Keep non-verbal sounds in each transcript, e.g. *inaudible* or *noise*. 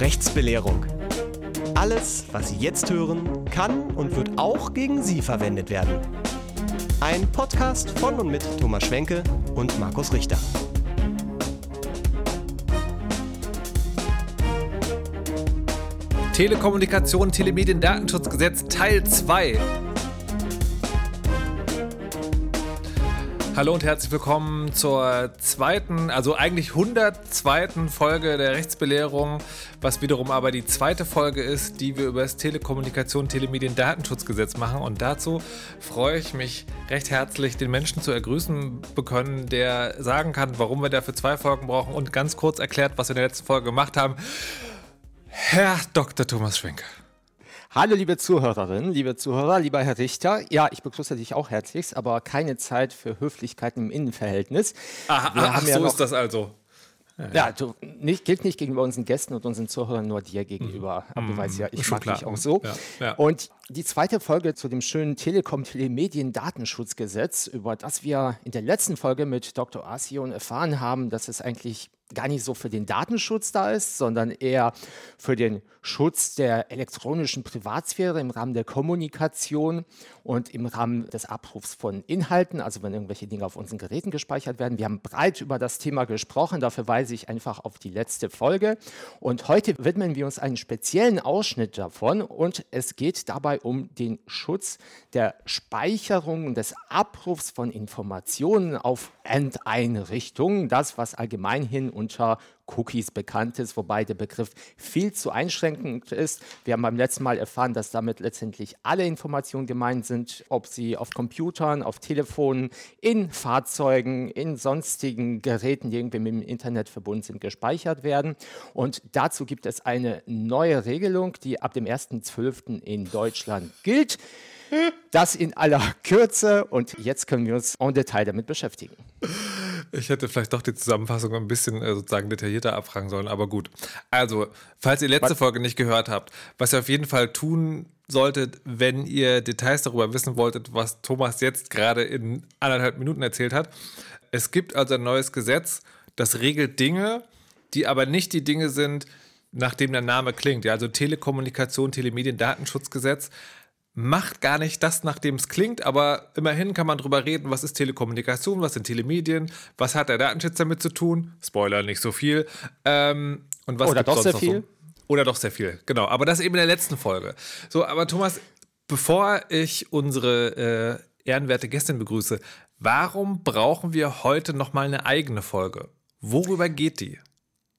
Rechtsbelehrung. Alles, was Sie jetzt hören, kann und wird auch gegen Sie verwendet werden. Ein Podcast von und mit Thomas Schwenke und Markus Richter. Telekommunikation, Telemedien, Datenschutzgesetz Teil 2. Hallo und herzlich willkommen zur zweiten, also eigentlich 102. Folge der Rechtsbelehrung, was wiederum aber die zweite Folge ist, die wir über das Telekommunikation, Telemedien, Datenschutzgesetz machen. Und dazu freue ich mich recht herzlich, den Menschen zu ergrüßen können, der sagen kann, warum wir dafür zwei Folgen brauchen und ganz kurz erklärt, was wir in der letzten Folge gemacht haben. Herr Dr. Thomas Schwenke. Hallo, liebe Zuhörerinnen, liebe Zuhörer, lieber Herr Richter. Ja, ich begrüße dich auch herzlichst, aber keine Zeit für Höflichkeiten im Innenverhältnis. Aha, ach, ja so noch- ist das also. Ja, du, nicht, gilt nicht gegenüber unseren Gästen und unseren Zuhörern, nur dir gegenüber. Aber du weißt ja, ich Mhm. Schon mag klar. dich auch so. Ja, ja. Und die zweite Folge zu dem schönen Telekom-Telemedien-Datenschutzgesetz, über das wir in der letzten Folge mit Dr. Asion erfahren haben, dass es eigentlich gar nicht so für den Datenschutz da ist, sondern eher für den Schutz der elektronischen Privatsphäre im Rahmen der Kommunikation und im Rahmen des Abrufs von Inhalten, also wenn irgendwelche Dinge auf unseren Geräten gespeichert werden. Wir haben breit über das Thema gesprochen, da verweise ich einfach auf die letzte Folge. Und heute widmen wir uns einen speziellen Ausschnitt davon und es geht dabei um den Schutz der Speicherung und des Abrufs von Informationen auf Endeinrichtungen, das, was allgemeinhin unter Cookies bekannt ist, wobei der Begriff viel zu einschränkend ist. Wir haben beim letzten Mal erfahren, dass damit letztendlich alle Informationen gemeint sind, ob sie auf Computern, auf Telefonen, in Fahrzeugen, in sonstigen Geräten, die irgendwie mit dem Internet verbunden sind, gespeichert werden. Und dazu gibt es eine neue Regelung, die ab dem 1.12. in Deutschland gilt. Das in aller Kürze und jetzt können wir uns en Detail damit beschäftigen. Ich hätte vielleicht doch die Zusammenfassung ein bisschen äh, sozusagen detaillierter abfragen sollen, aber gut. Also, falls ihr letzte Folge nicht gehört habt, was ihr auf jeden Fall tun solltet, wenn ihr Details darüber wissen wolltet, was Thomas jetzt gerade in anderthalb Minuten erzählt hat. Es gibt also ein neues Gesetz, das regelt Dinge, die aber nicht die Dinge sind, nach dem der Name klingt. Ja, also Telekommunikation, Telemedien, Datenschutzgesetz macht gar nicht das, nach dem es klingt, aber immerhin kann man drüber reden, was ist Telekommunikation, was sind Telemedien, was hat der Datenschutz damit zu tun? Spoiler, nicht so viel. Ähm, und was Oder doch sonst sehr noch So? Oder doch sehr viel, genau. Aber das eben in der letzten Folge. So, aber Thomas, bevor ich unsere äh, ehrenwerte Gästin begrüße, warum brauchen wir heute nochmal eine eigene Folge? Worüber geht die?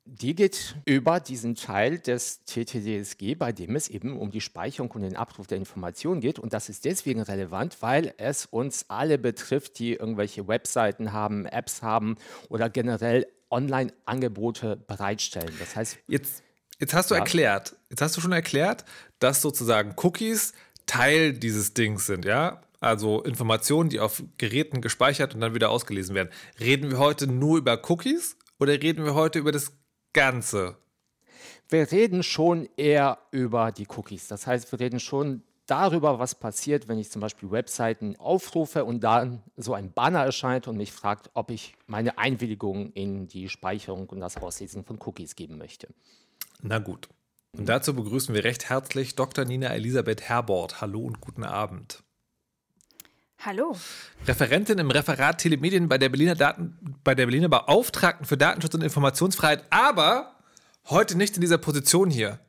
Die geht über diesen Teil des TTDSG, bei dem es eben um die Speicherung und den Abruf der Informationen geht. Und das ist deswegen relevant, weil es uns alle betrifft, die irgendwelche Webseiten haben, Apps haben oder generell Online-Angebote bereitstellen. Das heißt, Jetzt, jetzt hast du Ja. erklärt, jetzt hast du schon erklärt, dass sozusagen Cookies Teil dieses Dings sind, ja? Also Informationen, die auf Geräten gespeichert und dann wieder ausgelesen werden. Reden wir heute nur über Cookies oder reden wir heute über das Ganze? wir reden schon eher über die Cookies. Das heißt, wir reden schon darüber, was passiert, wenn ich zum Beispiel Webseiten aufrufe und dann so ein Banner erscheint und mich fragt, ob ich meine Einwilligung in die Speicherung und das Auslesen von Cookies geben möchte. Na gut. Und dazu begrüßen wir recht herzlich Dr. Nina Elisabeth Herbort. Hallo und guten Abend. Hallo. Referentin im Referat Telemedien bei der Berliner Daten, bei der Berliner Beauftragten für Datenschutz und Informationsfreiheit, aber heute nicht in dieser Position hier.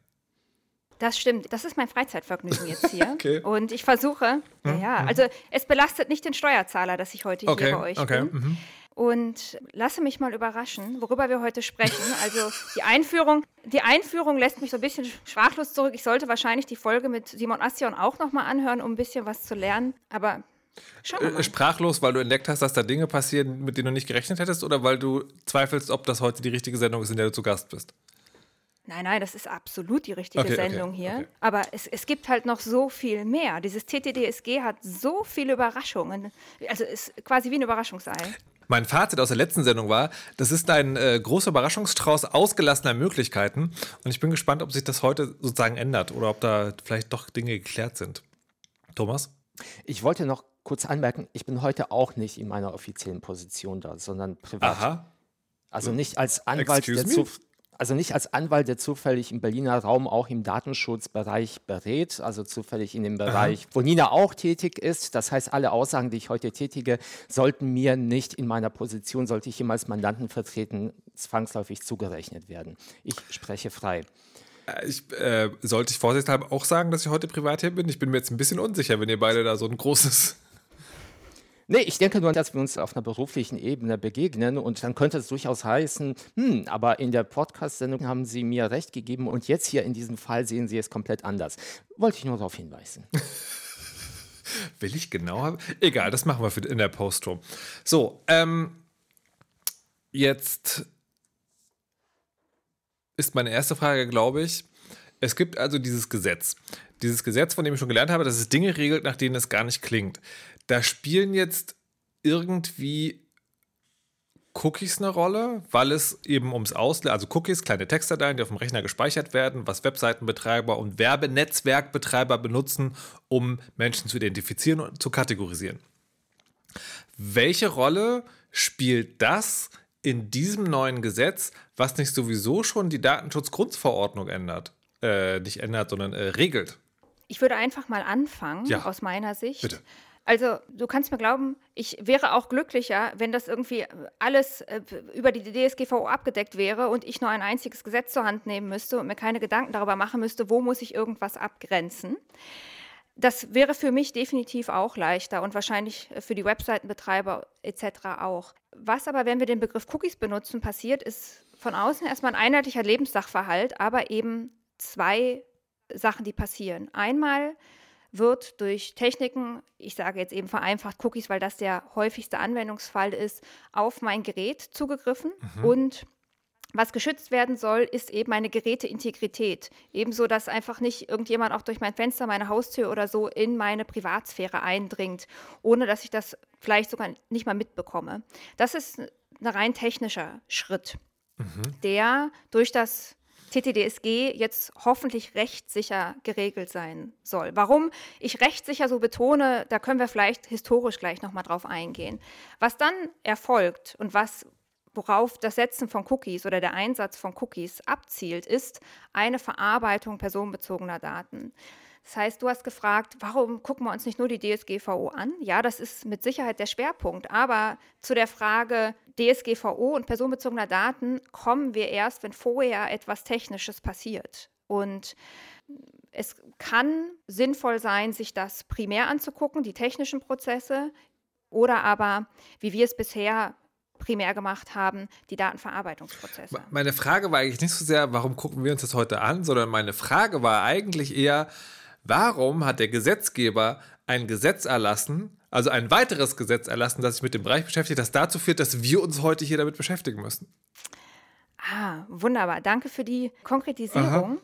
Das stimmt. Das ist mein Freizeitvergnügen jetzt hier. *laughs* Okay. Und ich versuche, ja, ja, also es belastet nicht den Steuerzahler, dass ich heute Okay, hier bei euch okay. bin. Mhm. Und lasse mich mal überraschen, worüber wir heute sprechen. Also die Einführung, die Einführung lässt mich so ein bisschen sprachlos zurück. Ich sollte wahrscheinlich die Folge mit Simon Astion auch nochmal anhören, um ein bisschen was zu lernen. Aber schauen wir Äh, mal. Sprachlos, weil du entdeckt hast, dass da Dinge passieren, mit denen du nicht gerechnet hättest, oder weil du zweifelst, ob das heute die richtige Sendung ist, in der du zu Gast bist? Nein, nein, das ist absolut die richtige Okay, okay, Sendung hier. okay. Aber es, es gibt halt noch so viel mehr. Dieses TTDSG hat so viele Überraschungen. Also es ist quasi wie ein Überraschungsei. Mein Fazit aus der letzten Sendung war, das ist ein äh, großer Überraschungsstrauß ausgelassener Möglichkeiten. Und ich bin gespannt, ob sich das heute sozusagen ändert oder ob da vielleicht doch Dinge geklärt sind. Thomas? Ich wollte noch kurz anmerken, ich bin heute auch nicht in meiner offiziellen Position da, sondern privat. Aha. Also nicht als Anwalt, Excuse der zu, Also nicht als Anwalt, der zufällig im Berliner Raum auch im Datenschutzbereich berät, also zufällig in dem Bereich, Aha. wo Nina auch tätig ist. Das heißt, alle Aussagen, die ich heute tätige, sollten mir nicht in meiner Position, sollte ich jemals Mandanten vertreten, zwangsläufig zugerechnet werden. Ich spreche frei. Äh, ich, äh, sollte ich vorsichtshalber auch sagen, dass ich heute privat hier bin? Ich bin mir jetzt ein bisschen unsicher, wenn ihr beide da so ein großes Nee, ich denke nur, dass wir uns auf einer beruflichen Ebene begegnen und dann könnte es durchaus heißen, hm, aber in der Podcast-Sendung haben Sie mir recht gegeben und jetzt hier in diesem Fall sehen Sie es komplett anders. Wollte ich nur darauf hinweisen. *laughs* Will ich genau haben? Egal, das machen wir für in der Post-Room. So, ähm, jetzt ist meine erste Frage, glaube ich. Es gibt also dieses Gesetz. Dieses Gesetz, von dem ich schon gelernt habe, dass es Dinge regelt, nach denen es gar nicht klingt. Da spielen jetzt irgendwie Cookies eine Rolle, weil es eben ums Auslesen, also Cookies, kleine Textdateien, die auf dem Rechner gespeichert werden, was Webseitenbetreiber und Werbenetzwerkbetreiber benutzen, um Menschen zu identifizieren und zu kategorisieren. Welche Rolle spielt das in diesem neuen Gesetz, was nicht sowieso schon die Datenschutzgrundverordnung ändert? Äh, nicht ändert, sondern äh, regelt? Ich würde einfach mal anfangen, ja. aus meiner Sicht. Bitte. Also du kannst mir glauben, ich wäre auch glücklicher, wenn das irgendwie alles äh, über die DSGVO abgedeckt wäre und ich nur ein einziges Gesetz zur Hand nehmen müsste und mir keine Gedanken darüber machen müsste, wo muss ich irgendwas abgrenzen. Das wäre für mich definitiv auch leichter und wahrscheinlich für die Webseitenbetreiber etc. auch. Was aber, wenn wir den Begriff Cookies benutzen, passiert, ist von außen erstmal ein einheitlicher Lebenssachverhalt, aber eben zwei Sachen, die passieren. Einmal wird durch Techniken, ich sage jetzt eben vereinfacht Cookies, weil das der häufigste Anwendungsfall ist, auf mein Gerät zugegriffen mhm. und was geschützt werden soll, ist eben meine Geräteintegrität. Ebenso, dass einfach nicht irgendjemand auch durch mein Fenster, meine Haustür oder so in meine Privatsphäre eindringt, ohne dass ich das vielleicht sogar nicht mal mitbekomme. Das ist ein rein technischer Schritt, mhm. der durch das TTDSG jetzt hoffentlich rechtssicher geregelt sein soll. Warum ich rechtssicher so betone, da können wir vielleicht historisch gleich nochmal drauf eingehen. Was dann erfolgt und was worauf das Setzen von Cookies oder der Einsatz von Cookies abzielt, ist eine Verarbeitung personenbezogener Daten. Das heißt, du hast gefragt, warum gucken wir uns nicht nur die DSGVO an? Ja, das ist mit Sicherheit der Schwerpunkt. Aber zu der Frage DSGVO und personenbezogener Daten kommen wir erst, wenn vorher etwas Technisches passiert. Und es kann sinnvoll sein, sich das primär anzugucken, die technischen Prozesse, oder aber, wie wir es bisher primär gemacht haben, die Datenverarbeitungsprozesse. Meine Frage war eigentlich nicht so sehr, warum gucken wir uns das heute an, sondern meine Frage war eigentlich eher, Warum hat der Gesetzgeber ein Gesetz erlassen, also ein weiteres Gesetz erlassen, das sich mit dem Bereich beschäftigt, das dazu führt, dass wir uns heute hier damit beschäftigen müssen? Ah, wunderbar. Danke für die Konkretisierung. Aha.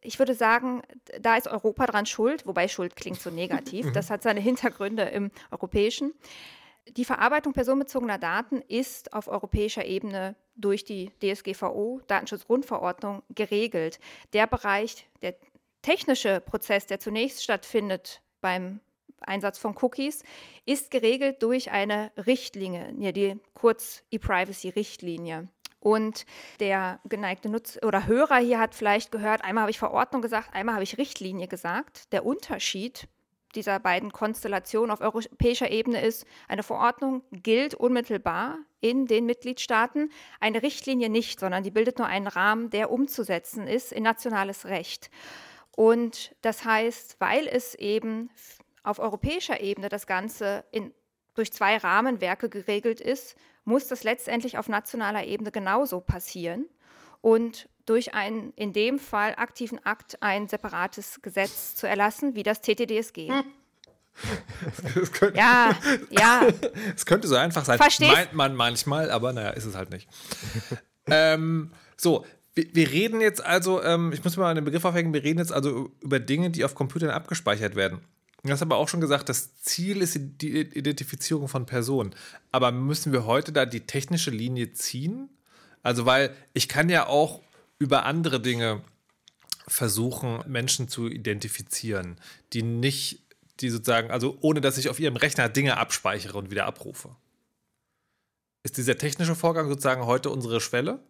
Ich würde sagen, da ist Europa dran schuld, wobei Schuld klingt so negativ. *laughs* Mhm. Das hat seine Hintergründe im Europäischen. Die Verarbeitung personenbezogener Daten ist auf europäischer Ebene durch die DSGVO, Datenschutzgrundverordnung, geregelt. Der Bereich der technische Prozess, der zunächst stattfindet beim Einsatz von Cookies, ist geregelt durch eine Richtlinie, die kurz E-Privacy-Richtlinie. Und der geneigte Nutzer oder Hörer hier hat vielleicht gehört, einmal habe ich Verordnung gesagt, einmal habe ich Richtlinie gesagt. Der Unterschied dieser beiden Konstellationen auf europäischer Ebene ist, eine Verordnung gilt unmittelbar in den Mitgliedstaaten, eine Richtlinie nicht, sondern die bildet nur einen Rahmen, der umzusetzen ist in nationales Recht. Und das heißt, weil es eben auf europäischer Ebene das Ganze in, durch zwei Rahmenwerke geregelt ist, muss das letztendlich auf nationaler Ebene genauso passieren und durch einen in dem Fall aktiven Akt ein separates Gesetz zu erlassen, wie das TTDSG. Hm. Das könnte, ja, ja. *laughs* Es könnte so einfach sein, Verstehst? meint man manchmal, aber naja, ist es halt nicht. *laughs* ähm, so, wir, wir reden jetzt also, ähm, ich muss mal einen Begriff aufhängen, wir reden jetzt also über Dinge, die auf Computern abgespeichert werden. Du hast aber auch schon gesagt, das Ziel ist die Identifizierung von Personen. Aber müssen wir heute da die technische Linie ziehen? Also, weil ich kann ja auch über andere Dinge versuchen, Menschen zu identifizieren, die nicht, die sozusagen, also ohne dass ich auf ihrem Rechner Dinge abspeichere und wieder abrufe. Ist dieser technische Vorgang sozusagen heute unsere Schwelle?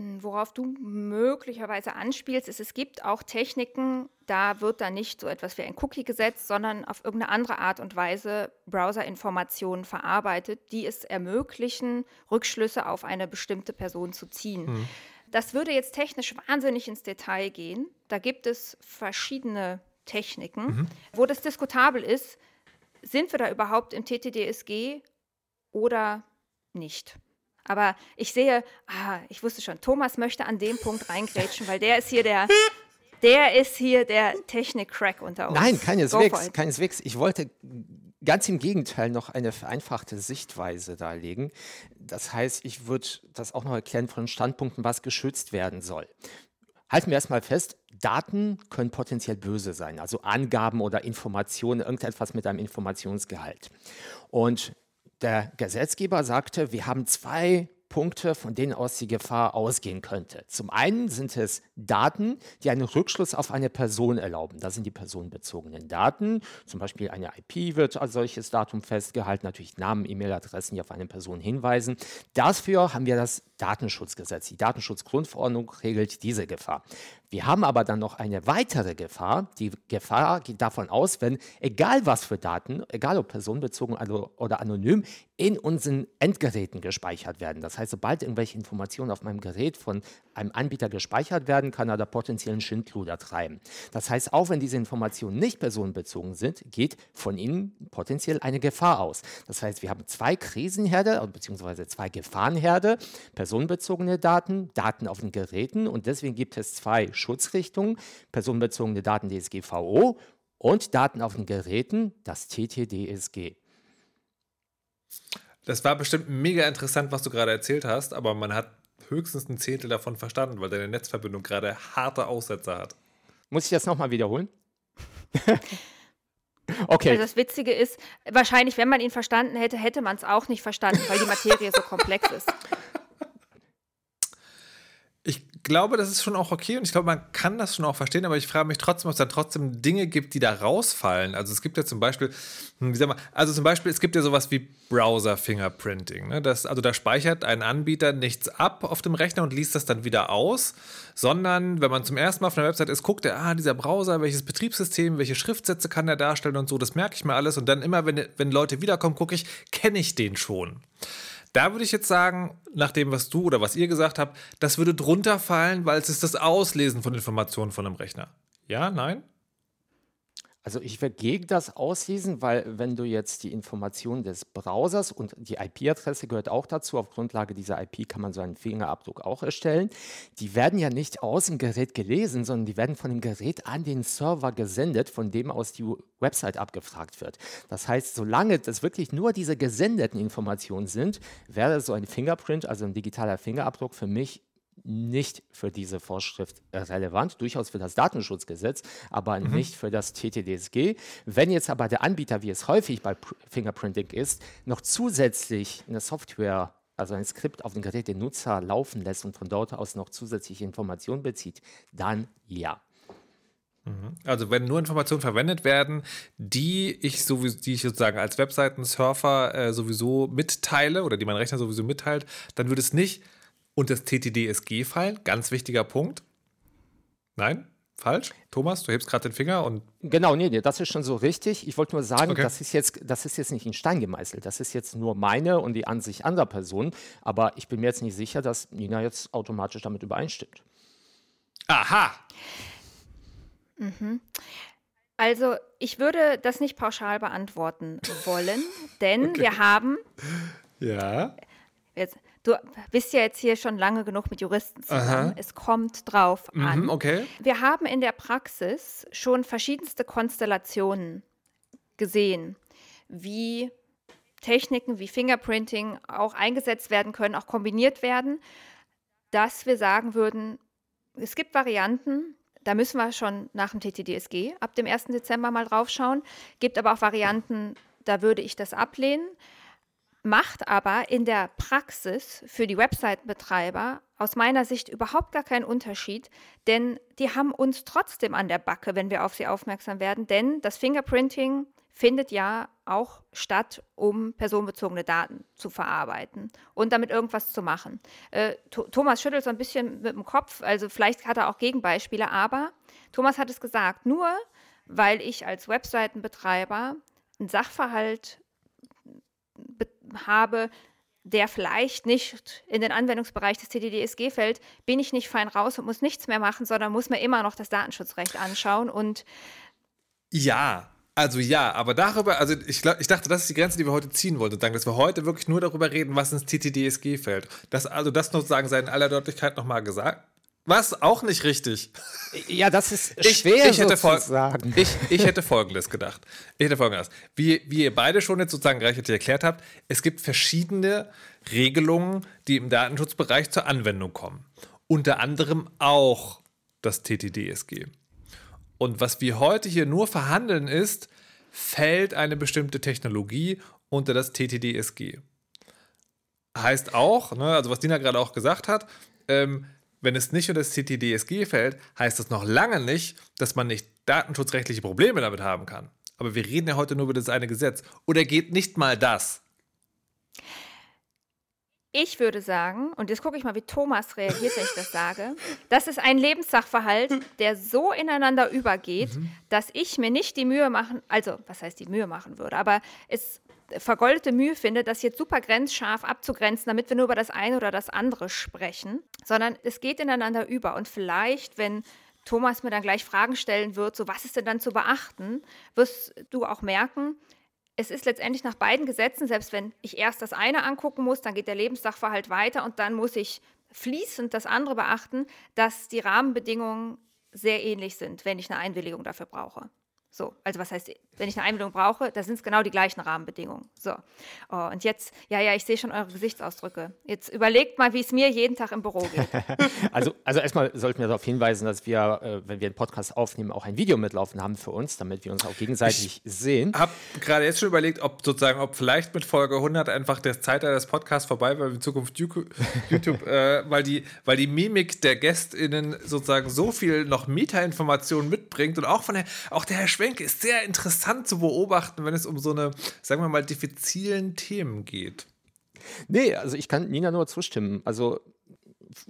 Worauf du möglicherweise anspielst, ist, es gibt auch Techniken, da wird dann nicht so etwas wie ein Cookie gesetzt, sondern auf irgendeine andere Art und Weise Browserinformationen verarbeitet, die es ermöglichen, Rückschlüsse auf eine bestimmte Person zu ziehen. Mhm. Das würde jetzt technisch wahnsinnig ins Detail gehen. Da gibt es verschiedene Techniken. Mhm. Wo das diskutabel ist, sind wir da überhaupt im TTDSG oder nicht? Aber ich sehe, ah, ich wusste schon, Thomas möchte an dem Punkt reingrätschen, weil der ist hier der, der ist hier der Technik-Crack unter uns. Nein, keineswegs, keineswegs. Ich wollte ganz im Gegenteil noch eine vereinfachte Sichtweise darlegen. Das heißt, ich würde das auch noch erklären von Standpunkten, was geschützt werden soll. Halten wir erstmal fest, Daten können potenziell böse sein, also Angaben oder Informationen, irgendetwas mit einem Informationsgehalt. Und der Gesetzgeber sagte, wir haben zwei Punkte, von denen aus die Gefahr ausgehen könnte. Zum einen sind es Daten, die einen Rückschluss auf eine Person erlauben. Das sind die personenbezogenen Daten. Zum Beispiel eine IP wird als solches Datum festgehalten, natürlich Namen, E-Mail-Adressen, die auf eine Person hinweisen. Dafür haben wir das Datenschutzgesetz. Die Datenschutzgrundverordnung regelt diese Gefahr. Wir haben aber dann noch eine weitere Gefahr. Die Gefahr geht davon aus, wenn egal was für Daten, egal ob personenbezogen oder anonym, in unseren Endgeräten gespeichert werden. Das heißt, sobald irgendwelche Informationen auf meinem Gerät von einem Anbieter gespeichert werden, kann er da potenziellen Schindluder treiben. Das heißt, auch wenn diese Informationen nicht personenbezogen sind, geht von ihnen potenziell eine Gefahr aus. Das heißt, wir haben zwei Krisenherde bzw. zwei Gefahrenherde, personenbezogene Daten, Daten auf den Geräten und deswegen gibt es zwei Schutzrichtungen, personenbezogene Daten DSGVO und Daten auf den Geräten, das TTDSG. Das war bestimmt mega interessant, was du gerade erzählt hast, aber man hat höchstens ein Zehntel davon verstanden, weil deine Netzverbindung gerade harte Aussetzer hat. Muss ich das nochmal wiederholen? *laughs* okay. Also das Witzige ist, wahrscheinlich, wenn man ihn verstanden hätte, hätte man es auch nicht verstanden, weil die Materie so komplex ist. *laughs* Ich glaube, das ist schon auch okay und ich glaube, man kann das schon auch verstehen, aber ich frage mich trotzdem, ob es da trotzdem Dinge gibt, die da rausfallen. Also es gibt ja zum Beispiel, hm, wie sag mal, also zum Beispiel, es gibt ja sowas wie Browser-Fingerprinting. Ne? Also da speichert ein Anbieter nichts ab auf dem Rechner und liest das dann wieder aus, sondern wenn man zum ersten Mal auf einer Website ist, guckt er, ah, dieser Browser, welches Betriebssystem, welche Schriftsätze kann er darstellen und so, das merke ich mir alles und dann immer, wenn, wenn Leute wiederkommen, gucke ich, kenne ich den schon. Da würde ich jetzt sagen, nach dem, was du oder was ihr gesagt habt, das würde drunter fallen, weil es ist das Auslesen von Informationen von einem Rechner. Ja, nein? Also ich wäre gegen das Auslesen, weil wenn du jetzt die Informationen des Browsers und die IP-Adresse gehört auch dazu, auf Grundlage dieser IP kann man so einen Fingerabdruck auch erstellen, die werden ja nicht aus dem Gerät gelesen, sondern die werden von dem Gerät an den Server gesendet, von dem aus die Website abgefragt wird. Das heißt, solange das wirklich nur diese gesendeten Informationen sind, wäre so ein Fingerprint, also ein digitaler Fingerabdruck für mich nicht für diese Vorschrift relevant, durchaus für das Datenschutzgesetz, aber mhm. nicht für das TTDSG. Wenn jetzt aber der Anbieter, wie es häufig bei Fingerprinting ist, noch zusätzlich eine Software, also ein Skript auf dem Gerät den Nutzer laufen lässt und von dort aus noch zusätzliche Informationen bezieht, dann ja. Mhm. Also wenn nur Informationen verwendet werden, die ich sowieso, die ich sozusagen als Webseiten-Surfer äh, sowieso mitteile oder die mein Rechner sowieso mitteilt, dann würde es nicht und das TTDSG fallen. Ganz wichtiger Punkt. Nein? Falsch? Thomas, du hebst gerade den Finger und. Genau, nee, nee, das ist schon so richtig. Ich wollte nur sagen, okay. das, ist jetzt, das ist jetzt nicht in Stein gemeißelt. Das ist jetzt nur meine und die Ansicht anderer Personen. Aber ich bin mir jetzt nicht sicher, dass Nina jetzt automatisch damit übereinstimmt. Aha! Mhm. Also, ich würde das nicht pauschal beantworten wollen, denn okay. wir haben. Ja. Jetzt, Du bist ja jetzt hier schon lange genug mit Juristen zusammen. Aha. Es kommt drauf mhm, an. Okay. Wir haben in der Praxis schon verschiedenste Konstellationen gesehen, wie Techniken wie Fingerprinting auch eingesetzt werden können, auch kombiniert werden, dass wir sagen würden, es gibt Varianten, da müssen wir schon nach dem TTDSG ab dem 1. Dezember mal drauf schauen, gibt aber auch Varianten, da würde ich das ablehnen macht aber in der Praxis für die Webseitenbetreiber aus meiner Sicht überhaupt gar keinen Unterschied, denn die haben uns trotzdem an der Backe, wenn wir auf sie aufmerksam werden, denn das Fingerprinting findet ja auch statt, um personenbezogene Daten zu verarbeiten und damit irgendwas zu machen. Äh, Thomas schüttelt so ein bisschen mit dem Kopf, also vielleicht hat er auch Gegenbeispiele, aber Thomas hat es gesagt, nur weil ich als Webseitenbetreiber einen Sachverhalt habe, der vielleicht nicht in den Anwendungsbereich des TTDSG fällt, bin ich nicht fein raus und muss nichts mehr machen, sondern muss mir immer noch das Datenschutzrecht anschauen und ja, also ja, aber darüber, also ich, glaub, ich dachte, das ist die Grenze, die wir heute ziehen wollten, dass wir heute wirklich nur darüber reden, was ins TTDSG fällt. Das, also das sozusagen sei in aller Deutlichkeit nochmal gesagt. Was? Auch nicht richtig. Ja, das ist schwer ich, ich hätte sozusagen. Ich, ich hätte Folgendes gedacht. Ich hätte Folgendes. Wie, wie ihr beide schon jetzt sozusagen gleich erklärt habt, es gibt verschiedene Regelungen, die im Datenschutzbereich zur Anwendung kommen. Unter anderem auch das TTDSG. Und was wir heute hier nur verhandeln ist, fällt eine bestimmte Technologie unter das TTDSG. Heißt auch, ne, also was Dina gerade auch gesagt hat, ähm, wenn es nicht unter das CTDSG fällt, heißt das noch lange nicht, dass man nicht datenschutzrechtliche Probleme damit haben kann. Aber wir reden ja heute nur über das eine Gesetz. Oder geht nicht mal das? Ich würde sagen, und jetzt gucke ich mal, wie Thomas reagiert, wenn ich das sage, das ist ein Lebenssachverhalt, der so ineinander übergeht, mhm. dass ich mir nicht die Mühe machen, also was heißt die Mühe machen würde, aber es vergoldete Mühe finde, das jetzt super grenzscharf abzugrenzen, damit wir nur über das eine oder das andere sprechen, sondern es geht ineinander über. Und vielleicht, wenn Thomas mir dann gleich Fragen stellen wird, so was ist denn dann zu beachten, wirst du auch merken, es ist letztendlich nach beiden Gesetzen, selbst wenn ich erst das eine angucken muss, dann geht der Lebenssachverhalt weiter und dann muss ich fließend das andere beachten, dass die Rahmenbedingungen sehr ähnlich sind, wenn ich eine Einwilligung dafür brauche. So, also was heißt, wenn ich eine Einbildung brauche, da sind es genau die gleichen Rahmenbedingungen. So, oh, und jetzt, ja, ja, ich sehe schon eure Gesichtsausdrücke. Jetzt überlegt mal, wie es mir jeden Tag im Büro geht. *laughs* also, also erstmal sollten wir darauf hinweisen, dass wir, äh, wenn wir einen Podcast aufnehmen, auch ein Video mitlaufen haben für uns, damit wir uns auch gegenseitig ich sehen. Ich habe gerade jetzt schon überlegt, ob sozusagen, ob vielleicht mit Folge 100 einfach der Zeitalter des Podcasts vorbei war, in Zukunft YouTube, *laughs* YouTube äh, weil, die, weil die Mimik der GästInnen sozusagen so viel noch Meta-Informationen mitbringt und auch von der, auch der Herr Schwenke ist sehr interessant zu beobachten, wenn es um so eine, sagen wir mal, diffizilen Themen geht. Nee, also ich kann Nina nur zustimmen. Also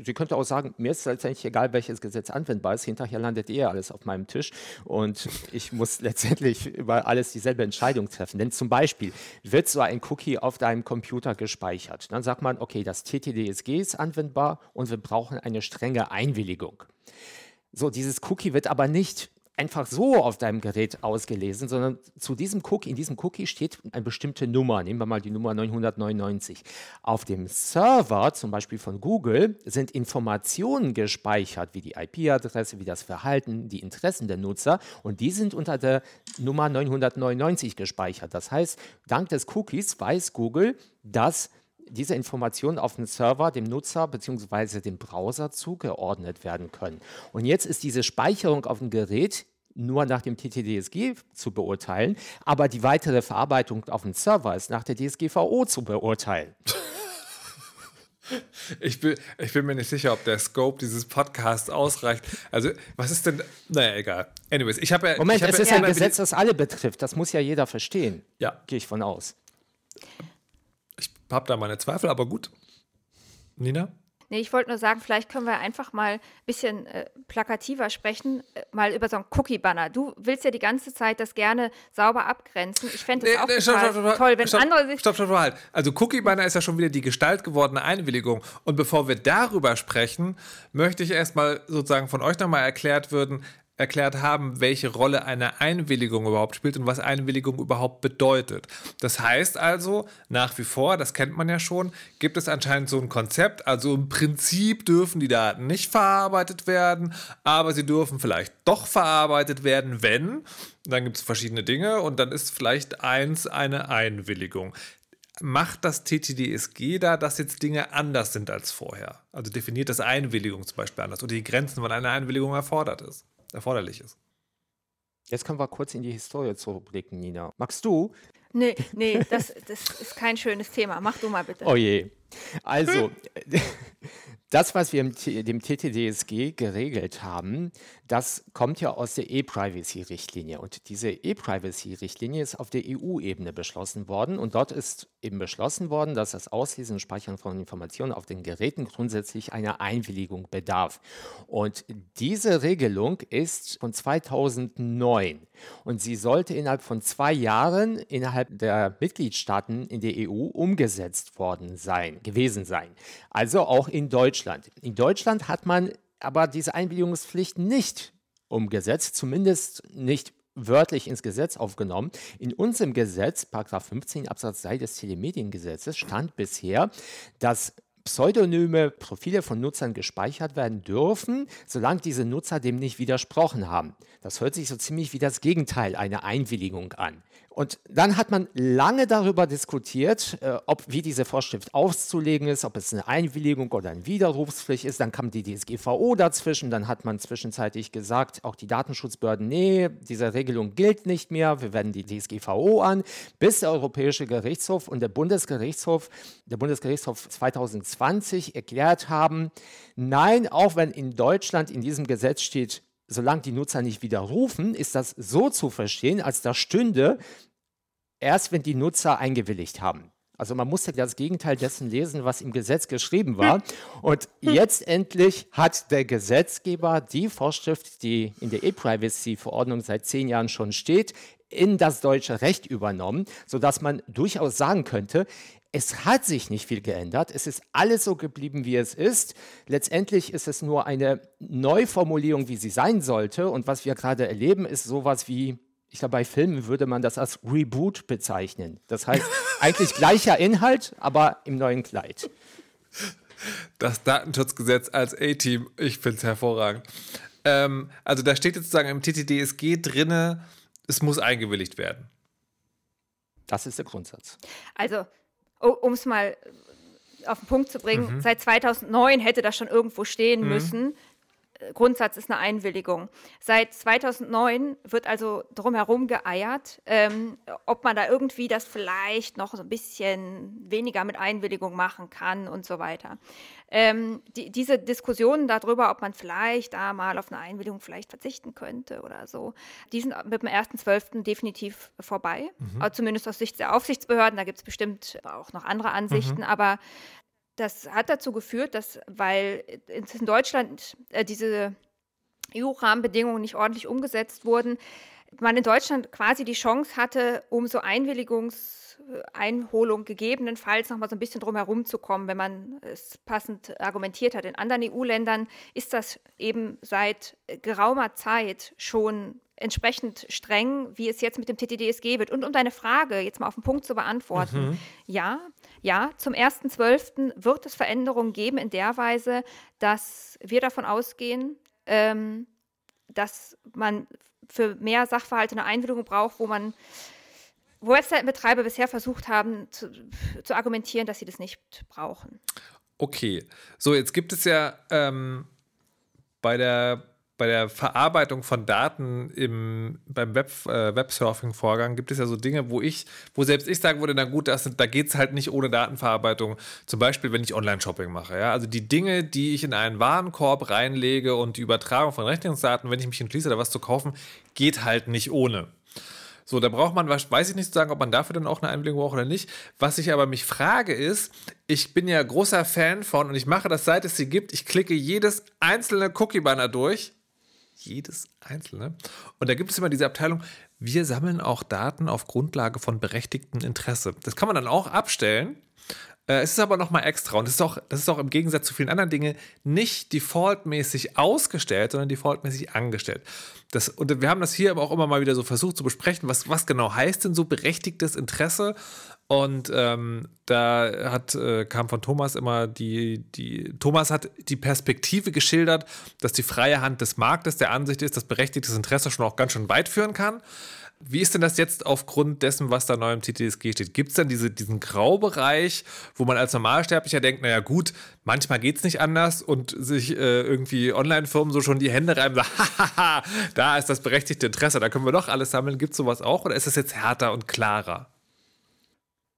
sie könnte auch sagen, mir ist letztendlich egal, welches Gesetz anwendbar ist. Hinterher landet eh alles auf meinem Tisch und ich muss *laughs* letztendlich über alles dieselbe Entscheidung treffen. Denn zum Beispiel wird so ein Cookie auf deinem Computer gespeichert. Dann sagt man, okay, das TTDSG ist anwendbar und wir brauchen eine strenge Einwilligung. So, dieses Cookie wird aber nicht einfach so auf deinem Gerät ausgelesen, sondern zu diesem Cookie, in diesem Cookie steht eine bestimmte Nummer. Nehmen wir mal die Nummer 999. Auf dem Server, zum Beispiel von Google, sind Informationen gespeichert, wie die IP-Adresse, wie das Verhalten, die Interessen der Nutzer und die sind unter der Nummer 999 gespeichert. Das heißt, dank des Cookies weiß Google, dass diese Informationen auf dem Server dem Nutzer bzw. dem Browser zugeordnet werden können. Und jetzt ist diese Speicherung auf dem Gerät nur nach dem TTDSG zu beurteilen, aber die weitere Verarbeitung auf dem Server ist nach der DSGVO zu beurteilen. Ich bin, ich bin mir nicht sicher, ob der Scope dieses Podcasts ausreicht. Also, was ist denn. Naja, egal. Anyways, ich habe ja. Moment, es ja ist ein Gesetz, das alle betrifft. Das muss ja jeder verstehen. Ja. Gehe ich von aus habe da meine Zweifel, aber gut. Nina? Nee, ich wollte nur sagen, vielleicht können wir einfach mal ein bisschen äh, plakativer sprechen, äh, mal über so einen Cookie-Banner. Du willst ja die ganze Zeit das gerne sauber abgrenzen. Ich fände es nee, auch nee, stopp, stopp, stopp, toll, wenn andere sich... Stopp, stopp, stopp, halt. Also Cookie-Banner ist ja schon wieder die Gestalt gewordene Einwilligung. Und bevor wir darüber sprechen, möchte ich erstmal sozusagen von euch nochmal erklärt würden, erklärt haben, welche Rolle eine Einwilligung überhaupt spielt und was Einwilligung überhaupt bedeutet. Das heißt also, nach wie vor, das kennt man ja schon, gibt es anscheinend so ein Konzept, also im Prinzip dürfen die Daten nicht verarbeitet werden, aber sie dürfen vielleicht doch verarbeitet werden, wenn, dann gibt es verschiedene Dinge und dann ist vielleicht eins eine Einwilligung macht das TTDSG da, dass jetzt Dinge anders sind als vorher? Also definiert das Einwilligung zum Beispiel anders oder die Grenzen, wann eine Einwilligung erfordert ist? Erforderlich ist. Jetzt können wir kurz in die Historie zurückblicken, Nina. Magst du? Nee, nee, *laughs* das, das ist kein schönes Thema. Mach du mal bitte. Oh je. Also, *laughs* das, was wir im dem TTDSG geregelt haben, das kommt ja aus der E-Privacy-Richtlinie. Und diese E-Privacy-Richtlinie ist auf der EU-Ebene beschlossen worden. Und dort ist eben beschlossen worden, dass das Auslesen und Speichern von Informationen auf den Geräten grundsätzlich einer Einwilligung bedarf. Und diese Regelung ist von 2009. Und sie sollte innerhalb von zwei Jahren innerhalb der Mitgliedstaaten in der EU umgesetzt worden sein, gewesen sein. Also auch in Deutschland. In Deutschland hat man aber diese Einwilligungspflicht nicht umgesetzt, zumindest nicht wörtlich ins Gesetz aufgenommen. In unserem Gesetz, Paragraph 15 Absatz 3 des Telemediengesetzes, stand bisher, dass pseudonyme Profile von Nutzern gespeichert werden dürfen, solange diese Nutzer dem nicht widersprochen haben. Das hört sich so ziemlich wie das Gegenteil einer Einwilligung an. Und dann hat man lange darüber diskutiert, äh, ob wie diese Vorschrift auszulegen ist, ob es eine Einwilligung oder eine Widerrufspflicht ist. Dann kam die DSGVO dazwischen. Dann hat man zwischenzeitlich gesagt, auch die Datenschutzbehörden, nee, diese Regelung gilt nicht mehr. Wir wenden die DSGVO an, bis der Europäische Gerichtshof und der Bundesgerichtshof, der Bundesgerichtshof 2020 erklärt haben, nein, auch wenn in Deutschland in diesem Gesetz steht, solange die Nutzer nicht widerrufen, ist das so zu verstehen, als da stünde, erst wenn die Nutzer eingewilligt haben. Also man musste das Gegenteil dessen lesen, was im Gesetz geschrieben war. Und jetzt endlich hat der Gesetzgeber die Vorschrift, die in der E-Privacy-Verordnung seit zehn Jahren schon steht, in das deutsche Recht übernommen, sodass man durchaus sagen könnte, es hat sich nicht viel geändert. Es ist alles so geblieben, wie es ist. Letztendlich ist es nur eine Neuformulierung, wie sie sein sollte. Und was wir gerade erleben, ist sowas wie ich glaube, bei Filmen würde man das als Reboot bezeichnen. Das heißt, *laughs* eigentlich gleicher Inhalt, aber im neuen Kleid. Das Datenschutzgesetz als A-Team, ich finde es hervorragend. Ähm, also da steht jetzt sozusagen im TTDSG drinne, es muss eingewilligt werden. Das ist der Grundsatz. Also, um es mal auf den Punkt zu bringen, mhm. seit 2009 hätte das schon irgendwo stehen mhm. müssen. Grundsatz ist eine Einwilligung. Seit 2009 wird also drumherum geeiert, ähm, ob man da irgendwie das vielleicht noch so ein bisschen weniger mit Einwilligung machen kann und so weiter. Ähm, die, diese Diskussionen darüber, ob man vielleicht da mal auf eine Einwilligung vielleicht verzichten könnte oder so, die sind mit dem 1.12. definitiv vorbei. Mhm. Also zumindest aus Sicht der Aufsichtsbehörden. Da gibt es bestimmt auch noch andere Ansichten, mhm. aber das hat dazu geführt, dass, weil in Deutschland äh, diese EU-Rahmenbedingungen nicht ordentlich umgesetzt wurden, man in Deutschland quasi die Chance hatte, um so Einwilligungseinholung gegebenenfalls noch mal so ein bisschen drum herum zu kommen, wenn man es passend argumentiert hat. In anderen EU-Ländern ist das eben seit geraumer Zeit schon entsprechend streng, wie es jetzt mit dem TTDSG wird. Und um deine Frage jetzt mal auf den Punkt zu beantworten, mhm. ja, ja, zum 1.12. wird es Veränderungen geben in der Weise, dass wir davon ausgehen, ähm, dass man für mehr Sachverhalte eine Einwilligung braucht, wo man wo Webseitenbetreiber bisher versucht haben zu, zu, argumentieren, dass sie das nicht brauchen. Okay, so jetzt gibt es ja ähm, bei der bei der Verarbeitung von Daten im, beim Web, äh, Websurfing-Vorgang gibt es ja so Dinge, wo ich, wo selbst ich sagen würde, na gut, das, da geht es halt nicht ohne Datenverarbeitung. Zum Beispiel, wenn ich Online-Shopping mache. Ja? Also die Dinge, die ich in einen Warenkorb reinlege und die Übertragung von Rechnungsdaten, wenn ich mich entschließe, da was zu kaufen, geht halt nicht ohne. So, da braucht man, weiß ich nicht zu sagen, ob man dafür dann auch eine Einwilligung braucht oder nicht. Was ich aber mich frage ist, ich bin ja großer Fan von und ich mache das seit es sie gibt. Ich klicke jedes einzelne Cookie-Banner durch jedes einzelne. Und da gibt es immer diese Abteilung, wir sammeln auch Daten auf Grundlage von berechtigtem Interesse. Das kann man dann auch abstellen. Äh, es ist aber nochmal extra und das ist, auch, das ist auch im Gegensatz zu vielen anderen Dingen nicht defaultmäßig ausgestellt, sondern defaultmäßig angestellt. Das, und wir haben das hier aber auch immer mal wieder so versucht zu besprechen, was, was genau heißt denn so berechtigtes Interesse und ähm, da hat, äh, kam von Thomas immer die, die, Thomas hat die Perspektive geschildert, dass die freie Hand des Marktes der Ansicht ist, dass berechtigtes Interesse schon auch ganz schön weit führen kann. Wie ist denn das jetzt aufgrund dessen, was da neu im TTSG steht? Gibt es denn diese, diesen Graubereich, wo man als Normalsterblicher denkt, naja gut, manchmal geht es nicht anders und sich äh, irgendwie Online-Firmen so schon die Hände reiben, *laughs* hahaha, da ist das berechtigte Interesse, da können wir doch alles sammeln. Gibt es sowas auch oder ist es jetzt härter und klarer?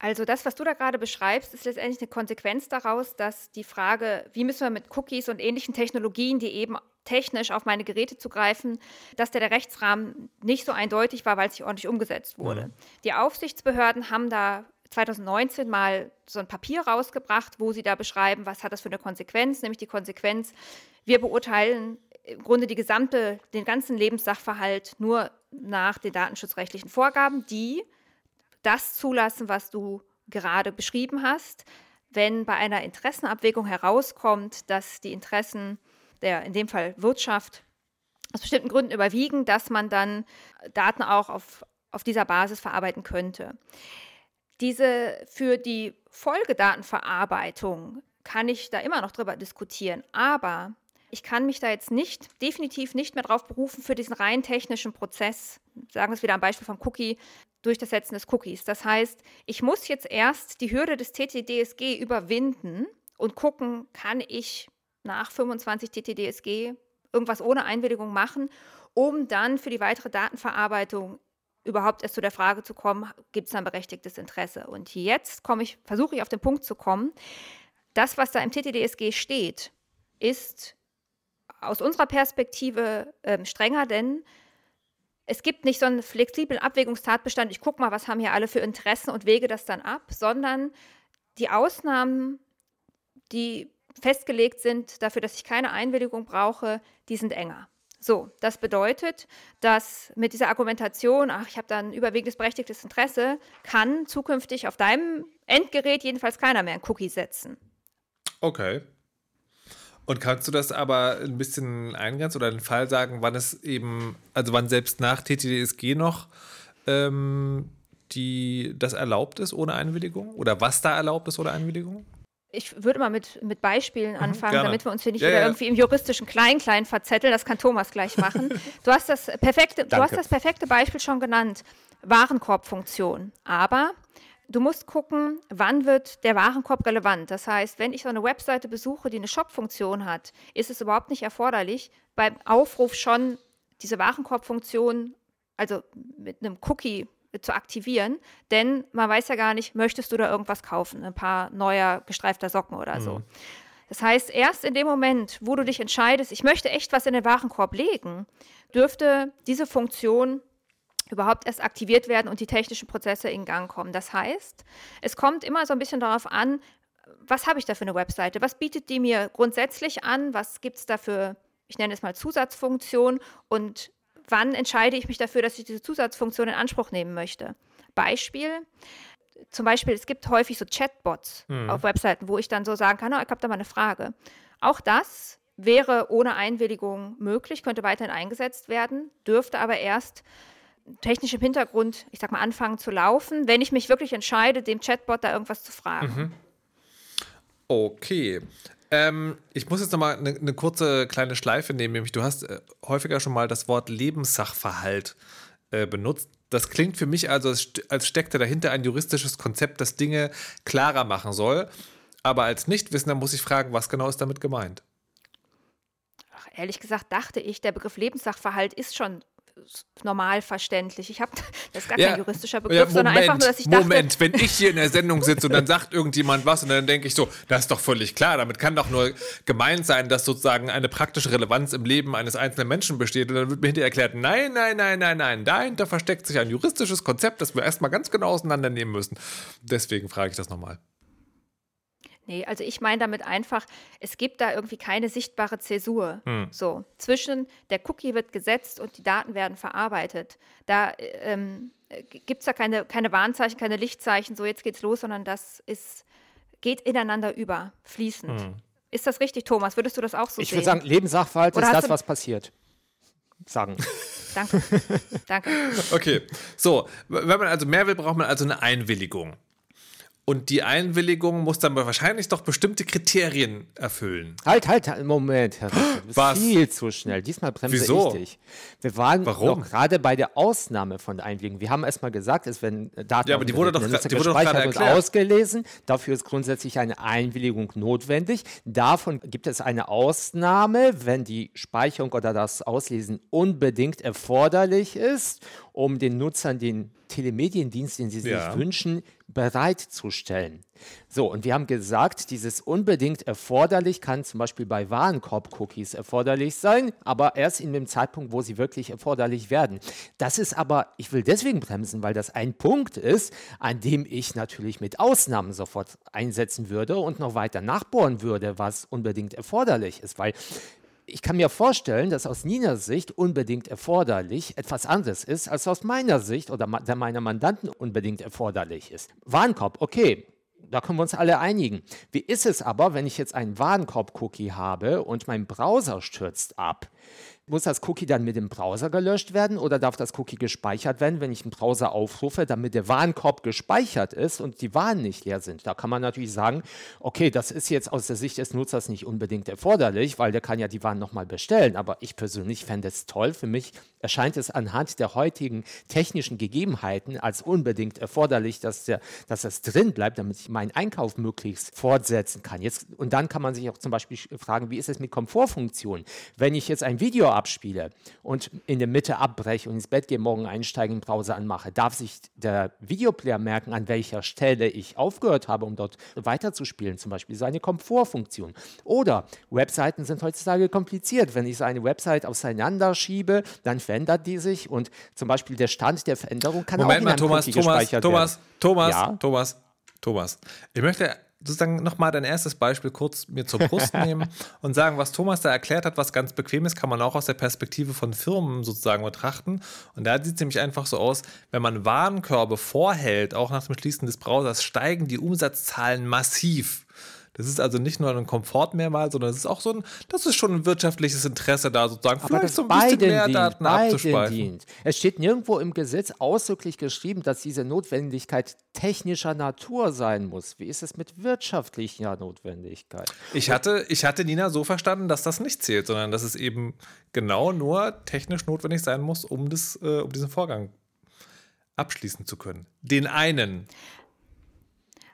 Also das, was du da gerade beschreibst, ist letztendlich eine Konsequenz daraus, dass die Frage, wie müssen wir mit Cookies und ähnlichen Technologien, die eben technisch auf meine Geräte zugreifen, dass der, der Rechtsrahmen nicht so eindeutig war, weil es nicht ordentlich umgesetzt wurde. Mhm. Die Aufsichtsbehörden haben da 2019 mal so ein Papier rausgebracht, wo sie da beschreiben, was hat das für eine Konsequenz, nämlich die Konsequenz, wir beurteilen im Grunde die gesamte, den ganzen Lebenssachverhalt nur nach den datenschutzrechtlichen Vorgaben, die das zulassen, was du gerade beschrieben hast. Wenn bei einer Interessenabwägung herauskommt, dass die Interessen der, in dem Fall Wirtschaft, aus bestimmten Gründen überwiegen, dass man dann Daten auch auf, auf dieser Basis verarbeiten könnte. Diese für die Folgedatenverarbeitung kann ich da immer noch drüber diskutieren, aber ich kann mich da jetzt nicht, definitiv nicht mehr darauf berufen für diesen rein technischen Prozess. Sagen wir es wieder am Beispiel vom Cookie, durch das Setzen des Cookies. Das heißt, ich muss jetzt erst die Hürde des TTDSG überwinden und gucken, kann ich nach 25 TTDSG irgendwas ohne Einwilligung machen, um dann für die weitere Datenverarbeitung überhaupt erst zu der Frage zu kommen, gibt es ein berechtigtes Interesse? Und jetzt komme ich, versuche ich auf den Punkt zu kommen. Das, was da im TTDSG steht, ist aus unserer Perspektive äh, strenger, denn es gibt nicht so einen flexiblen Abwägungstatbestand, ich gucke mal, was haben hier alle für Interessen und wege das dann ab, sondern die Ausnahmen, die festgelegt sind dafür, dass ich keine Einwilligung brauche, die sind enger. So, das bedeutet, dass mit dieser Argumentation, ach, ich habe da ein überwiegendes berechtigtes Interesse, kann zukünftig auf deinem Endgerät jedenfalls keiner mehr ein Cookie setzen. Okay. Und kannst du das aber ein bisschen eingrenzen oder den Fall sagen, wann es eben, also wann selbst nach TTDSG noch ähm, die, das erlaubt ist ohne Einwilligung? Oder was da erlaubt ist ohne Einwilligung? Ich würde mal mit, mit Beispielen mhm, anfangen, gerne. damit wir uns hier nicht ja, wieder ja. irgendwie im juristischen Klein-Klein verzetteln. Das kann Thomas gleich machen. *laughs* du, hast das perfekte, du hast das perfekte Beispiel schon genannt. Warenkorbfunktion. Aber du musst gucken, wann wird der Warenkorb relevant. Das heißt, wenn ich so eine Webseite besuche, die eine Shop-Funktion hat, ist es überhaupt nicht erforderlich, beim Aufruf schon diese Warenkorbfunktion, also mit einem Cookie zu aktivieren, denn man weiß ja gar nicht, möchtest du da irgendwas kaufen, ein paar neuer gestreifter Socken oder mhm. so. Das heißt, erst in dem Moment, wo du dich entscheidest, ich möchte echt was in den Warenkorb legen, dürfte diese Funktion überhaupt erst aktiviert werden und die technischen Prozesse in Gang kommen. Das heißt, es kommt immer so ein bisschen darauf an, was habe ich da für eine Webseite? Was bietet die mir grundsätzlich an? Was gibt es da für, ich nenne es mal Zusatzfunktionen und wann entscheide ich mich dafür, dass ich diese Zusatzfunktion in Anspruch nehmen möchte? Beispiel, zum Beispiel, es gibt häufig so Chatbots mhm. auf Webseiten, wo ich dann so sagen kann, oh, ich habe da mal eine Frage. Auch das wäre ohne Einwilligung möglich, könnte weiterhin eingesetzt werden, dürfte aber erst technisch im Hintergrund, ich sag mal, anfangen zu laufen, wenn ich mich wirklich entscheide, dem Chatbot da irgendwas zu fragen. Mhm. Okay. Ähm, ich muss jetzt nochmal eine, eine kurze kleine Schleife nehmen, nämlich du hast äh, häufiger schon mal das Wort Lebenssachverhalt äh, benutzt. Das klingt für mich also, als, als steckte dahinter ein juristisches Konzept, das Dinge klarer machen soll. Aber als Nichtwissender muss ich fragen, was genau ist damit gemeint? Ehrlich gesagt dachte ich, der Begriff Lebenssachverhalt ist schon normal verständlich. Ich habe *laughs* das ist gar ja, kein juristischer Begriff, ja, Moment, sondern einfach nur, dass ich dachte. Moment, wenn ich hier in der Sendung sitze und dann *laughs* sagt irgendjemand was und dann denke ich so, das ist doch völlig klar. Damit kann doch nur gemeint sein, dass sozusagen eine praktische Relevanz im Leben eines einzelnen Menschen besteht. Und dann wird mir hinterher erklärt, nein, nein, nein, nein, nein, dahinter versteckt sich ein juristisches Konzept, das wir erstmal ganz genau auseinandernehmen müssen. Deswegen frage ich das nochmal. Nee, also ich meine damit einfach, es gibt da irgendwie keine sichtbare Zäsur. Hm. So, zwischen der Cookie wird gesetzt und die Daten werden verarbeitet. Da ähm, gibt es da keine, keine Warnzeichen, keine Lichtzeichen, so jetzt geht's los, sondern das ist, geht ineinander über, fließend. Hm. Ist das richtig, Thomas? Würdest du das auch so ich sehen? Ich würde sagen, Lebenssachverhalt Oder ist das, was passiert. Sagen. *laughs* Danke. Danke. *laughs* Okay, so, wenn man also mehr will, braucht man also eine Einwilligung. Und die Einwilligung muss dann wahrscheinlich doch bestimmte Kriterien erfüllen. Halt, halt, halt Moment, Herr Richter, du Was? viel zu schnell. Diesmal bremse Wieso? ich dich. Wir waren Warum? gerade bei der Ausnahme von der Einwilligung. Wir haben erstmal gesagt, es werden Daten ja, aber die wurde doch, die wurde doch gerade und ausgelesen. Dafür ist grundsätzlich eine Einwilligung notwendig. Davon gibt es eine Ausnahme, wenn die Speicherung oder das Auslesen unbedingt erforderlich ist, um den Nutzern den Telemediendienst, den sie sich ja. wünschen, bereitzustellen. So, und wir haben gesagt, dieses unbedingt erforderlich kann zum Beispiel bei Warenkorb-Cookies erforderlich sein, aber erst in dem Zeitpunkt, wo sie wirklich erforderlich werden. Das ist aber, ich will deswegen bremsen, weil das ein Punkt ist, an dem ich natürlich mit Ausnahmen sofort einsetzen würde und noch weiter nachbohren würde, was unbedingt erforderlich ist, weil ich kann mir vorstellen, dass aus Ninas Sicht unbedingt erforderlich etwas anderes ist, als aus meiner Sicht oder der meiner Mandanten unbedingt erforderlich ist. Warenkorb, okay, da können wir uns alle einigen. Wie ist es aber, wenn ich jetzt einen Warenkorb-Cookie habe und mein Browser stürzt ab? Muss das Cookie dann mit dem Browser gelöscht werden oder darf das Cookie gespeichert werden, wenn ich einen Browser aufrufe, damit der Warenkorb gespeichert ist und die Waren nicht leer sind? Da kann man natürlich sagen, okay, das ist jetzt aus der Sicht des Nutzers nicht unbedingt erforderlich, weil der kann ja die Waren nochmal bestellen. Aber ich persönlich fände es toll. Für mich erscheint es anhand der heutigen technischen Gegebenheiten als unbedingt erforderlich, dass, der, dass das drin bleibt, damit ich meinen Einkauf möglichst fortsetzen kann. Jetzt, und dann kann man sich auch zum Beispiel fragen, wie ist es mit Komfortfunktionen? Wenn ich jetzt ein Video abspiele und in der Mitte abbreche und ins Bett gehe, morgen einsteige, den Browser anmache, darf sich der Videoplayer merken, an welcher Stelle ich aufgehört habe, um dort weiterzuspielen, zum Beispiel so eine Komfortfunktion. Oder Webseiten sind heutzutage kompliziert. Wenn ich so eine Website auseinanderschiebe, dann verändert die sich und zum Beispiel der Stand der Veränderung kann Moment auch in mal, Thomas, Thomas, gespeichert Thomas, werden. Thomas, Ja? Thomas, Thomas. Ich möchte sozusagen nochmal dein erstes Beispiel kurz mir zur Brust *laughs* nehmen und sagen, was Thomas da erklärt hat, was ganz bequem ist, kann man auch aus der Perspektive von Firmen sozusagen betrachten. Und da sieht es nämlich einfach so aus, wenn man Warenkörbe vorhält, auch nach dem Schließen des Browsers, steigen die Umsatzzahlen massiv. Das ist also nicht nur ein Komfortmehrmal, sondern es ist auch so ein, das ist schon ein wirtschaftliches Interesse da sozusagen, Aber vielleicht das so ein bisschen mehr dient, Daten abzuspeichern. dient. Es steht nirgendwo im Gesetz ausdrücklich geschrieben, dass diese Notwendigkeit technischer Natur sein muss. Wie ist es mit wirtschaftlicher Notwendigkeit? Ich hatte, ich hatte Nina so verstanden, dass das nicht zählt, sondern dass es eben genau nur technisch notwendig sein muss, um, das, äh, um diesen Vorgang abschließen zu können. Den einen.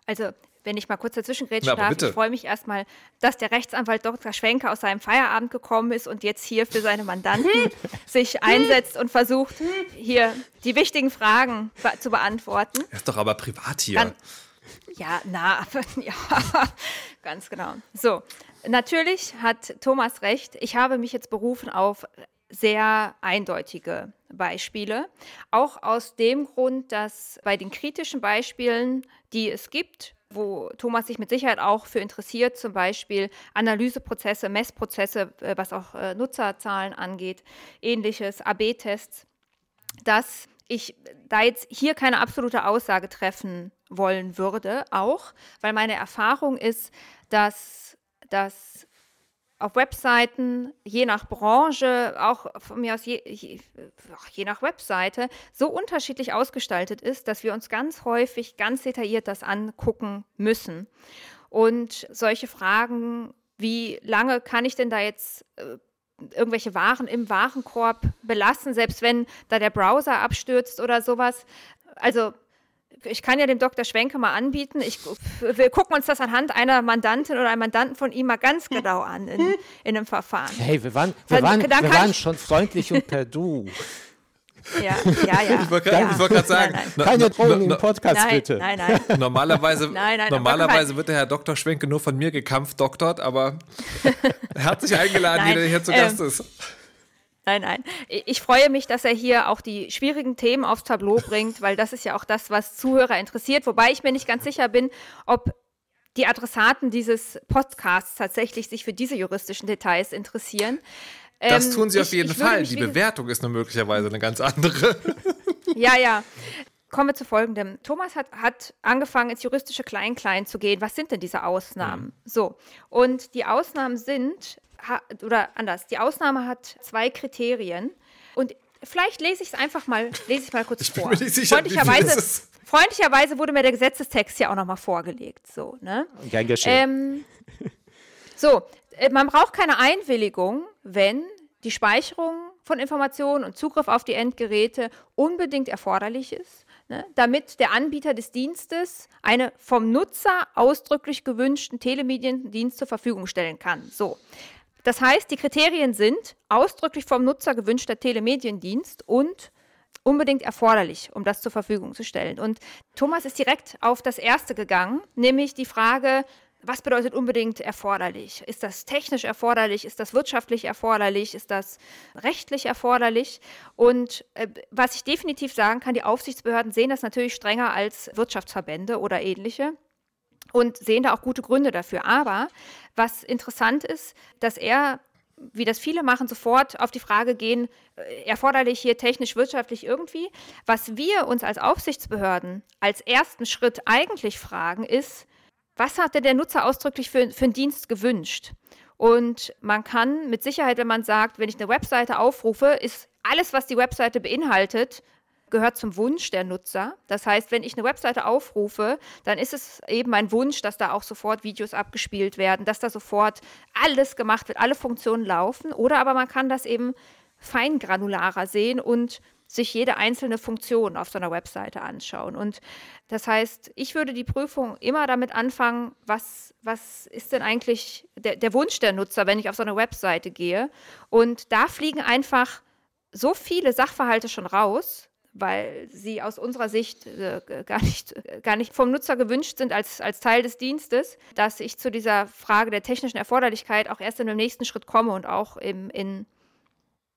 Also, wenn ich mal kurz dazwischen grätschen aber darf, bitte. ich freue mich erstmal, dass der Rechtsanwalt Dr. Schwenke aus seinem Feierabend gekommen ist und jetzt hier für seine Mandanten *laughs* sich einsetzt und versucht, hier die wichtigen Fragen be zu beantworten. Er ist doch aber privat hier. Dann- Ja, na, *laughs* ja, ganz genau. So, natürlich hat Thomas recht. Ich habe mich jetzt berufen auf sehr eindeutige Beispiele. Auch aus dem Grund, dass bei den kritischen Beispielen, die es gibt, wo Thomas sich mit Sicherheit auch für interessiert, zum Beispiel Analyseprozesse, Messprozesse, äh, was auch äh, Nutzerzahlen angeht, ähnliches, AB-Tests, dass ich da jetzt hier keine absolute Aussage treffen wollen würde, auch weil meine Erfahrung ist, dass das auf Webseiten, je nach Branche, auch von mir aus je, je, je nach Webseite, so unterschiedlich ausgestaltet ist, dass wir uns ganz häufig ganz detailliert das angucken müssen. Und solche Fragen, wie lange kann ich denn da jetzt äh, irgendwelche Waren im Warenkorb belassen, selbst wenn da der Browser abstürzt oder sowas. Also ich kann ja dem Dr. Schwenke mal anbieten. Ich, wir gucken uns das anhand einer Mandantin oder einem Mandanten von ihm mal ganz genau an in, in einem Verfahren. Hey, wir waren, wir waren, dann wir waren schon freundlich und per Du. Ja, ja, ja. *laughs* Ich wollte ja. gerade wollt sagen, Nein, Keine no- im Podcast, nein, bitte. nein, nein. nein. *laughs* Normalerweise, Nein, nein, normalerweise wird der Herr Dr. Schwenke nur von mir gekampft, doktort, aber *laughs* herzlich eingeladen, Nein, jeder, der hier zu ähm, Gast ist. Nein, nein. Ich freue mich, dass er hier auch die schwierigen Themen aufs Tableau bringt, weil das ist ja auch das, was Zuhörer interessiert. Wobei ich mir nicht ganz sicher bin, ob die Adressaten dieses Podcasts tatsächlich sich für diese juristischen Details interessieren. Das Ähm, tun sie auf ich- jeden ich würde Fall. Die Bewertung ist nur möglicherweise eine ganz andere. *laughs* Ja, ja. Kommen wir zu folgendem. Thomas hat, hat angefangen, ins juristische Klein-Klein zu gehen. Was sind denn diese Ausnahmen? So. Und die Ausnahmen sind, oder anders, die Ausnahme hat zwei Kriterien. Und vielleicht lese ich es einfach mal, lese ich mal kurz *laughs* Ich bin vor. mir nicht sicher, freundlicherweise, freundlicherweise wurde mir der Gesetzestext ja auch nochmal vorgelegt. So, ne? Gern geschehen. Ähm, so, äh, man braucht keine Einwilligung, wenn die Speicherung von Informationen und Zugriff auf die Endgeräte unbedingt erforderlich ist, ne, damit der Anbieter des Dienstes eine vom Nutzer ausdrücklich gewünschten Telemediendienst zur Verfügung stellen kann. So. Das heißt, die Kriterien sind ausdrücklich vom Nutzer gewünschter Telemediendienst und unbedingt erforderlich, um das zur Verfügung zu stellen. Und Thomas ist direkt auf das erste gegangen, nämlich die Frage, was bedeutet unbedingt erforderlich? Ist das technisch erforderlich? Ist das wirtschaftlich erforderlich? Ist das rechtlich erforderlich? Und äh, was ich definitiv sagen kann, die Aufsichtsbehörden sehen das natürlich strenger als Wirtschaftsverbände oder ähnliche und sehen da auch gute Gründe dafür. Aber was interessant ist, dass er wie das viele machen, sofort auf die Frage gehen, äh, erforderlich hier technisch, wirtschaftlich irgendwie. Was wir uns als Aufsichtsbehörden als ersten Schritt eigentlich fragen, ist, was hat denn der Nutzer ausdrücklich für, für einen Dienst gewünscht? Und man kann mit Sicherheit, wenn man sagt, wenn ich eine Webseite aufrufe, ist alles, was die Webseite beinhaltet, gehört zum Wunsch der Nutzer. Das heißt, wenn ich eine Webseite aufrufe, dann ist es eben mein Wunsch, dass da auch sofort Videos abgespielt werden, dass da sofort alles gemacht wird, alle Funktionen laufen. Oder aber man kann das eben feingranularer sehen und sich jede einzelne Funktion auf so einer Webseite anschauen. Und das heißt, ich würde die Prüfung immer damit anfangen, was, was ist denn eigentlich der, der Wunsch der Nutzer, wenn ich auf so eine Webseite gehe. Und da fliegen einfach so viele Sachverhalte schon raus, weil sie aus unserer Sicht äh, gar, nicht, gar nicht vom Nutzer gewünscht sind als, als Teil des Dienstes, dass ich zu dieser Frage der technischen Erforderlichkeit auch erst in dem nächsten Schritt komme und auch im, in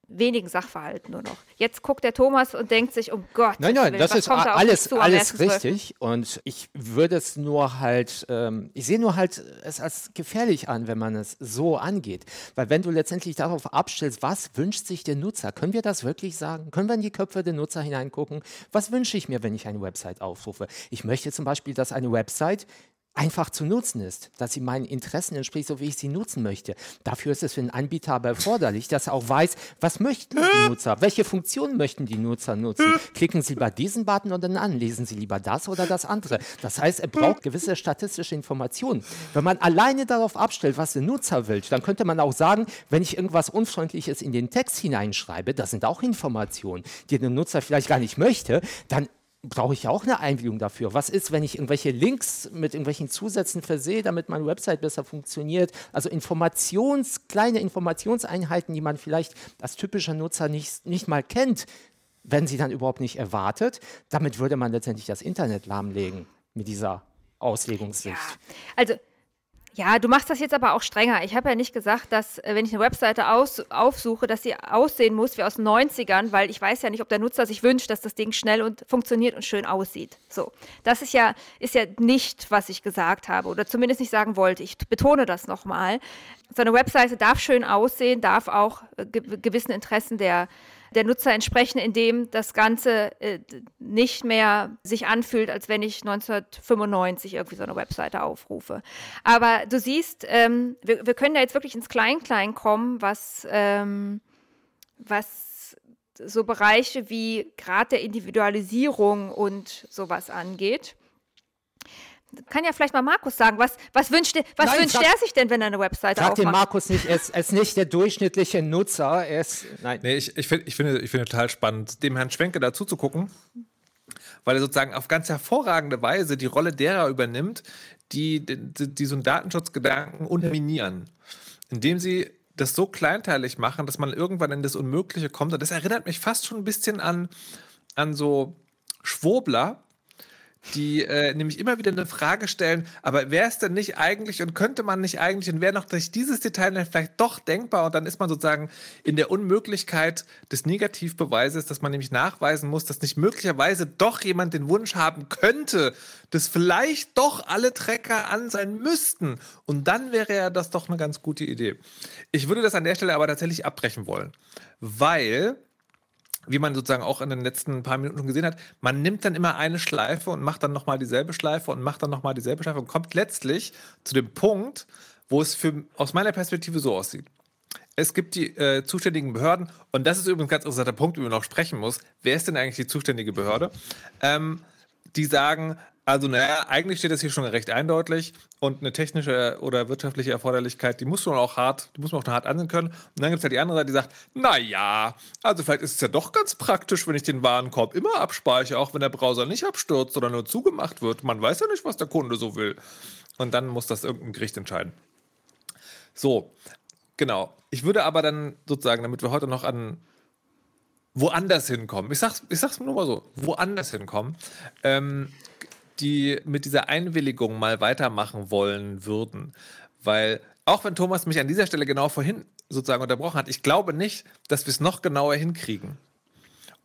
wenigen Sachverhalten nur noch. Jetzt guckt der Thomas und denkt sich, um Gott. Nein, nein, das ist da alles, alles richtig. Und ich würde es nur halt, ähm, ich sehe nur halt es als gefährlich an, wenn man es so angeht. Weil wenn du letztendlich darauf abstellst, was wünscht sich der Nutzer, können wir das wirklich sagen? Können wir in die Köpfe der Nutzer hineingucken? Was wünsche ich mir, wenn ich eine Website aufrufe? Ich möchte zum Beispiel, dass eine Website einfach zu nutzen ist, dass sie meinen Interessen entspricht, so wie ich sie nutzen möchte. Dafür ist es für den Anbieter aber erforderlich, dass er auch weiß, was möchten die Nutzer, welche Funktionen möchten die Nutzer nutzen. Klicken sie bei diesem Button oder an, lesen sie lieber das oder das andere. Das heißt, er braucht gewisse statistische Informationen. Wenn man alleine darauf abstellt, was der Nutzer will, dann könnte man auch sagen, wenn ich irgendwas Unfreundliches in den Text hineinschreibe, das sind auch Informationen, die der Nutzer vielleicht gar nicht möchte, dann brauche ich auch eine Einwilligung dafür. Was ist, wenn ich irgendwelche Links mit irgendwelchen Zusätzen versehe, damit meine Website besser funktioniert? Also Informations, kleine Informationseinheiten, die man vielleicht als typischer Nutzer nicht, nicht mal kennt, werden sie dann überhaupt nicht erwartet. Damit würde man letztendlich das Internet lahmlegen mit dieser Auslegungssicht. Ja, also ja, du machst das jetzt aber auch strenger. Ich habe ja nicht gesagt, dass, äh, wenn ich eine Webseite aus, aufsuche, dass sie aussehen muss wie aus den 90ern, weil ich weiß ja nicht, ob der Nutzer sich wünscht, dass das Ding schnell und funktioniert und schön aussieht. So. Das ist ja, ist ja nicht, was ich gesagt habe oder zumindest nicht sagen wollte. Ich betone das nochmal. So eine Webseite darf schön aussehen, darf auch äh, gewissen Interessen der der Nutzer entsprechen, indem das Ganze äh, nicht mehr sich anfühlt, als wenn ich 1995 irgendwie so eine Webseite aufrufe. Aber du siehst, ähm, wir, wir, können da jetzt wirklich ins Klein-Klein kommen, was, ähm, was so Bereiche wie Grad der Individualisierung und sowas angeht kann ja vielleicht mal Markus sagen, was, was wünscht, was nein, wünscht er sich denn, wenn er eine Webseite aufmacht? Sag den Markus nicht, er ist, er ist, nicht der durchschnittliche Nutzer, er ist, nein. Nee, ich, ich, find, ich, finde, ich finde total spannend, dem Herrn Schwenke dazu zu gucken, weil er sozusagen auf ganz hervorragende Weise die Rolle derer übernimmt, die, die, die so einen Datenschutzgedanken unterminieren, indem sie das so kleinteilig machen, dass man irgendwann in das Unmögliche kommt. Und das erinnert mich fast schon ein bisschen an, an so Schwobler, die äh, nämlich immer wieder eine Frage stellen, aber wäre es denn nicht eigentlich und könnte man nicht eigentlich und wäre noch durch dieses Detail vielleicht doch denkbar und dann ist man sozusagen in der Unmöglichkeit des Negativbeweises, dass man nämlich nachweisen muss, dass nicht möglicherweise doch jemand den Wunsch haben könnte, dass vielleicht doch alle Trecker an sein müssten und dann wäre ja das doch eine ganz gute Idee. Ich würde das an der Stelle aber tatsächlich abbrechen wollen, weil wie man sozusagen auch in den letzten paar Minuten schon gesehen hat, man nimmt dann immer eine Schleife und macht dann nochmal dieselbe Schleife und macht dann nochmal dieselbe Schleife und kommt letztlich zu dem Punkt, wo es für, aus meiner Perspektive so aussieht. Es gibt die äh, zuständigen Behörden und das ist übrigens ein ganz interessanter Punkt, über den man noch sprechen muss. Wer ist denn eigentlich die zuständige Behörde? Ähm, die sagen, also, naja, eigentlich steht das hier schon recht eindeutig und eine technische oder wirtschaftliche Erforderlichkeit, die muss man auch hart, die muss man auch hart ansehen können. Und dann gibt es halt die andere Seite, die sagt, naja, also vielleicht ist es ja doch ganz praktisch, wenn ich den Warenkorb immer abspeichere, auch wenn der Browser nicht abstürzt oder nur zugemacht wird. Man weiß ja nicht, was der Kunde so will. Und dann muss das irgendein Gericht entscheiden. So, genau. Ich würde aber dann sozusagen, damit wir heute noch an woanders hinkommen. Ich sag's, ich sag's nur mal so, woanders hinkommen, ähm, die mit dieser Einwilligung mal weitermachen wollen würden. Weil, auch wenn Thomas mich an dieser Stelle genau vorhin sozusagen unterbrochen hat, ich glaube nicht, dass wir es noch genauer hinkriegen.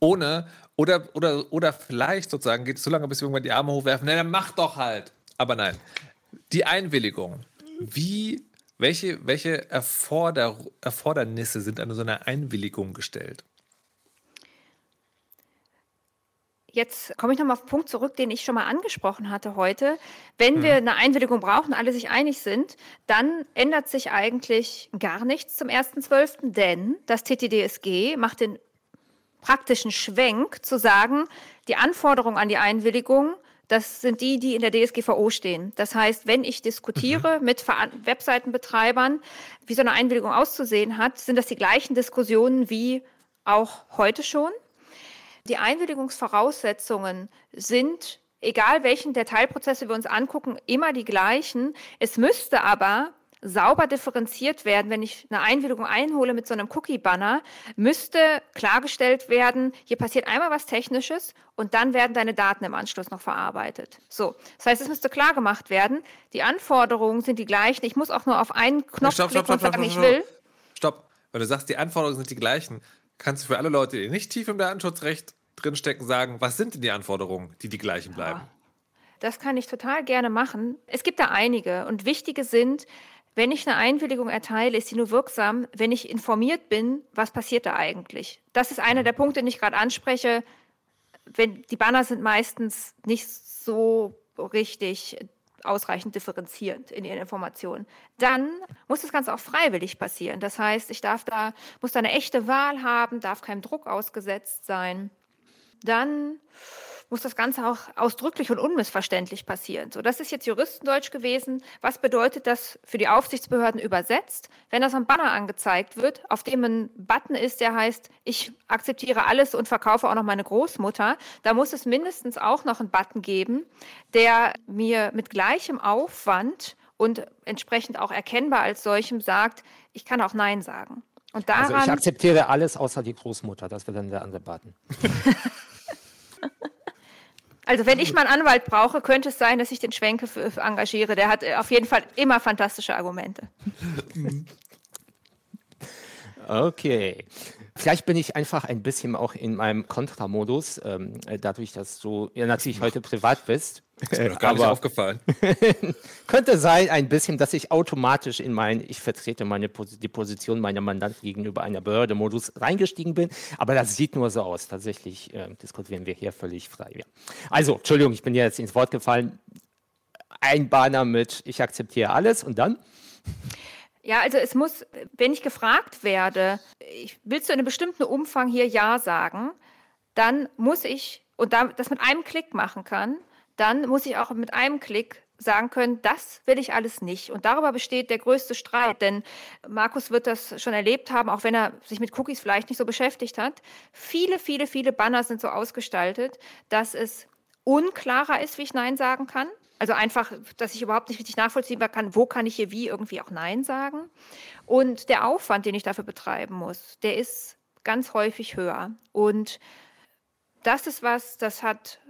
Ohne, oder, oder, oder vielleicht sozusagen geht es so lange, bis wir irgendwann die Arme hochwerfen, na, dann mach doch halt. Aber nein, die Einwilligung. Wie, welche, welche Erforder, Erfordernisse sind an so einer Einwilligung gestellt? Jetzt komme ich nochmal auf den Punkt zurück, den ich schon mal angesprochen hatte heute. Wenn hm. wir eine Einwilligung brauchen, alle sich einig sind, dann ändert sich eigentlich gar nichts zum 1.12., denn das TTDSG macht den praktischen Schwenk zu sagen, die Anforderungen an die Einwilligung, das sind die, die in der DSGVO stehen. Das heißt, wenn ich diskutiere mhm. mit Webseitenbetreibern, wie so eine Einwilligung auszusehen hat, sind das die gleichen Diskussionen wie auch heute schon. Die Einwilligungsvoraussetzungen sind, egal welchen der Teilprozesse wir uns angucken, immer die gleichen. Es müsste aber sauber differenziert werden, wenn ich eine Einwilligung einhole mit so einem Cookie-Banner, müsste klargestellt werden, hier passiert einmal was Technisches und dann werden deine Daten im Anschluss noch verarbeitet. So, das heißt, es müsste klar gemacht werden, die Anforderungen sind die gleichen. Ich muss auch nur auf einen Knopf stopp, klicken stopp, stopp, und sagen, ich will. Stopp, weil du sagst, die Anforderungen sind die gleichen kannst du für alle Leute, die nicht tief im Datenschutzrecht drinstecken, sagen, was sind denn die Anforderungen, die die gleichen bleiben? Ja, das kann ich total gerne machen. Es gibt da einige und wichtige sind, wenn ich eine Einwilligung erteile, ist sie nur wirksam, wenn ich informiert bin, was passiert da eigentlich. Das ist einer mhm. der Punkte, den ich gerade anspreche. Wenn, die Banner sind meistens nicht so richtig ausreichend differenzierend in ihren Informationen. Dann muss das Ganze auch freiwillig passieren. Das heißt, ich darf da, muss da eine echte Wahl haben, darf keinem Druck ausgesetzt sein. Dann muss das Ganze auch ausdrücklich und unmissverständlich passieren. So, das ist jetzt Juristendeutsch gewesen. Was bedeutet das für die Aufsichtsbehörden übersetzt? Wenn das am Banner angezeigt wird, auf dem ein Button ist, der heißt, ich akzeptiere alles und verkaufe auch noch meine Großmutter, da muss es mindestens auch noch einen Button geben, der mir mit gleichem Aufwand und entsprechend auch erkennbar als solchem sagt, ich kann auch Nein sagen. Und daran, also ich akzeptiere alles außer die Großmutter, das wäre dann der andere Button. *laughs* Also wenn ich mal einen Anwalt brauche, könnte es sein, dass ich den Schwenke engagiere. Der hat äh, auf jeden Fall immer fantastische Argumente. *laughs* Okay. Vielleicht bin ich einfach ein bisschen auch in meinem Kontramodus, ähm, dadurch, dass du ja natürlich heute privat bist. *laughs* Ist mir noch gar nicht aufgefallen. *laughs* könnte sein, ein bisschen, dass ich automatisch in mein, ich vertrete meine die Position meiner Mandanten gegenüber einer Behörde-Modus reingestiegen bin. Aber das sieht nur so aus. Tatsächlich äh, diskutieren wir hier völlig frei. Ja. Also, Entschuldigung, ich bin jetzt ins Wort gefallen. Ein Banner mit Ich akzeptiere alles und dann? Ja, also es muss, wenn ich gefragt werde, ich, willst du in einem bestimmten Umfang hier Ja sagen, dann muss ich, und da, das mit einem Klick machen kann, dann muss ich auch mit einem Klick sagen können, das will ich alles nicht. Und darüber besteht der größte Streit, denn Markus wird das schon erlebt haben, auch wenn er sich mit Cookies vielleicht nicht so beschäftigt hat. Viele, viele, viele Banner sind so ausgestaltet, dass es unklarer ist, wie ich Nein sagen kann. Also einfach, dass ich überhaupt nicht richtig nachvollziehen kann, wo kann ich hier wie irgendwie auch Nein sagen. Und der Aufwand, den ich dafür betreiben muss, der ist ganz häufig höher. Und das ist was, das hat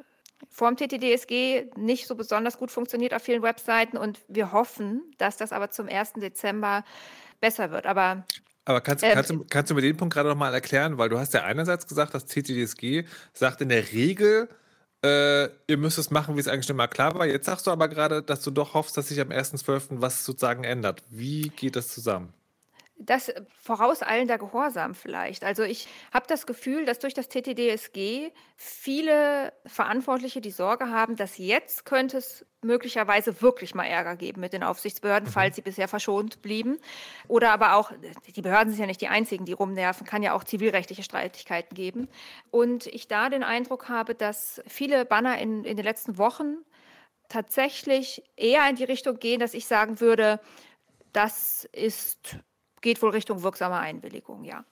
vor dem TTDSG nicht so besonders gut funktioniert auf vielen Webseiten und wir hoffen, dass das aber zum 1. Dezember besser wird. Aber aber kannst, äh, kannst, du, kannst du mir den Punkt gerade noch mal erklären? Weil du hast ja einerseits gesagt, das TTDSG sagt in der Regel, äh, ihr müsst es machen, wie es eigentlich schon mal klar war. Jetzt sagst du aber gerade, dass du doch hoffst, dass sich am 1.12. was sozusagen ändert. Wie geht das zusammen? Das vorauseilender Gehorsam vielleicht. Also ich habe das Gefühl, dass durch das TTDSG viele Verantwortliche die Sorge haben, dass jetzt könnte es möglicherweise wirklich mal Ärger geben mit den Aufsichtsbehörden, mhm. falls sie bisher verschont blieben. Oder aber auch, die Behörden sind ja nicht die einzigen, die rumnerven, kann ja auch zivilrechtliche Streitigkeiten geben. Und ich da den Eindruck habe, dass viele Banner in, in den letzten Wochen tatsächlich eher in die Richtung gehen, dass ich sagen würde, das ist geht wohl Richtung wirksame Einwilligung, ja.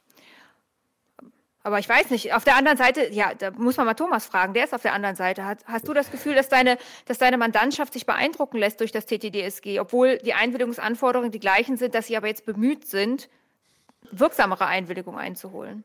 Aber ich weiß nicht, auf der anderen Seite, ja, da muss man mal Thomas fragen, der ist auf der anderen Seite. Hast, hast du das Gefühl, dass deine, dass deine Mandantschaft sich beeindrucken lässt durch das TTDSG, obwohl die Einwilligungsanforderungen die gleichen sind, dass sie aber jetzt bemüht sind, wirksamere Einwilligungen einzuholen?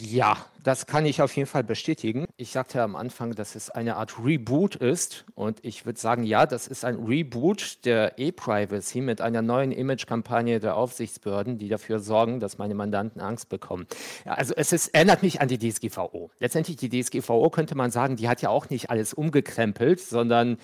Ja, das kann ich auf jeden Fall bestätigen. Ich sagte am Anfang, dass es eine Art Reboot ist. Und ich würde sagen, ja, das ist ein Reboot der E-Privacy mit einer neuen Image-Kampagne der Aufsichtsbehörden, die dafür sorgen, dass meine Mandanten Angst bekommen. Ja, also es ist, erinnert mich an die DSGVO. Letztendlich die DSGVO könnte man sagen, die hat ja auch nicht alles umgekrempelt, sondern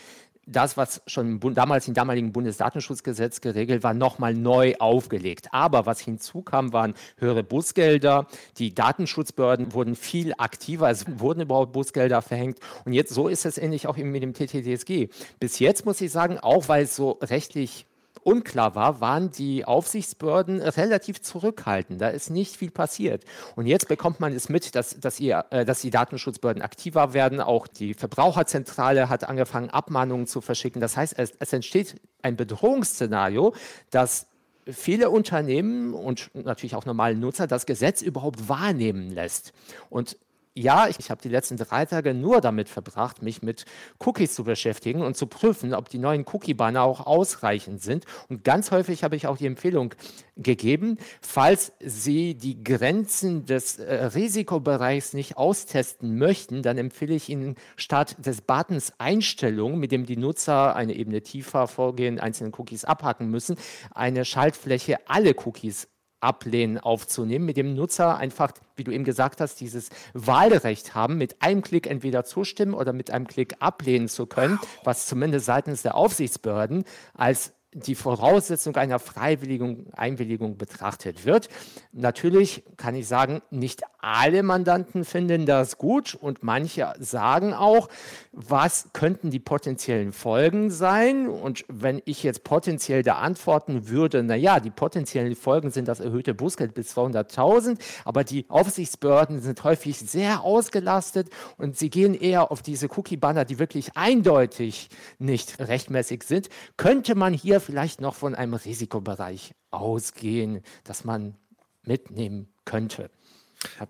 das, was schon damals im damaligen Bundesdatenschutzgesetz geregelt war, nochmal neu aufgelegt. Aber was hinzukam, waren höhere Busgelder. Die Datenschutzbehörden wurden viel aktiver. Es wurden überhaupt Busgelder verhängt. Und jetzt so ist es ähnlich auch mit dem TTDSG. Bis jetzt muss ich sagen, auch weil es so rechtlich unklar war, waren die Aufsichtsbehörden relativ zurückhaltend. Da ist nicht viel passiert. Und jetzt bekommt man es mit, dass, dass, ihr, äh, dass die Datenschutzbehörden aktiver werden. Auch die Verbraucherzentrale hat angefangen, Abmahnungen zu verschicken. Das heißt, es, es entsteht ein Bedrohungsszenario, dass viele Unternehmen und natürlich auch normale Nutzer das Gesetz überhaupt wahrnehmen lässt. Und ja, ich, ich habe die letzten drei Tage nur damit verbracht, mich mit Cookies zu beschäftigen und zu prüfen, ob die neuen Cookie-Banner auch ausreichend sind. Und ganz häufig habe ich auch die Empfehlung gegeben, falls Sie die Grenzen des äh, Risikobereichs nicht austesten möchten, dann empfehle ich Ihnen statt des Buttons Einstellungen, mit dem die Nutzer eine Ebene tiefer vorgehen, einzelne Cookies abhaken müssen, eine Schaltfläche alle Cookies Ablehnen aufzunehmen, mit dem Nutzer einfach, wie du eben gesagt hast, dieses Wahlrecht haben, mit einem Klick entweder zustimmen oder mit einem Klick ablehnen zu können, was zumindest seitens der Aufsichtsbehörden als die Voraussetzung einer freiwilligen Einwilligung betrachtet wird. Natürlich kann ich sagen, nicht alle Mandanten finden das gut und manche sagen auch, was könnten die potenziellen Folgen sein? Und wenn ich jetzt potenziell da antworten würde, naja, die potenziellen Folgen sind das erhöhte Bußgeld bis 200.000, aber die Aufsichtsbehörden sind häufig sehr ausgelastet und sie gehen eher auf diese Cookie-Banner, die wirklich eindeutig nicht rechtmäßig sind, könnte man hier vielleicht noch von einem Risikobereich ausgehen, das man mitnehmen könnte.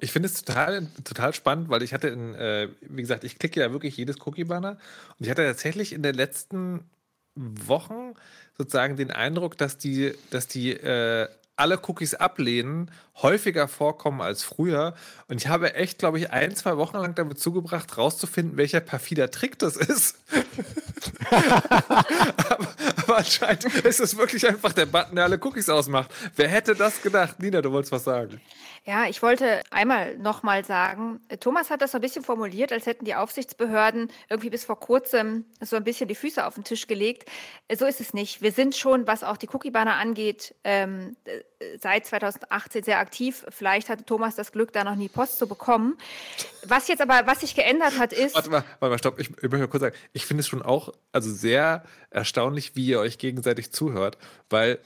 Ich finde es total, total spannend, weil ich hatte, in, äh, wie gesagt, ich klicke ja wirklich jedes Cookie-Banner und ich hatte tatsächlich in den letzten Wochen sozusagen den Eindruck, dass die, dass die äh, alle Cookies ablehnen, häufiger vorkommen als früher. Und ich habe echt, glaube ich, ein, zwei Wochen lang damit zugebracht, rauszufinden, welcher perfider Trick das ist. *laughs* *laughs* aber, aber, *laughs* anscheinend ist es wirklich einfach der Button, der alle Cookies ausmacht. Wer hätte das gedacht? Nina, du wolltest was sagen. Ja, ich wollte einmal nochmal sagen, Thomas hat das so ein bisschen formuliert, als hätten die Aufsichtsbehörden irgendwie bis vor kurzem so ein bisschen die Füße auf den Tisch gelegt. So ist es nicht. Wir sind schon, was auch die Cookie-Banner angeht, ähm, seit 2018 sehr aktiv. Vielleicht hatte Thomas das Glück, da noch nie Post zu bekommen. Was jetzt aber, was sich geändert hat, ist. Warte mal, warte mal, stopp. Ich, ich möchte mal kurz sagen, ich finde es schon auch also sehr erstaunlich, wie ihr euch gegenseitig zuhört, weil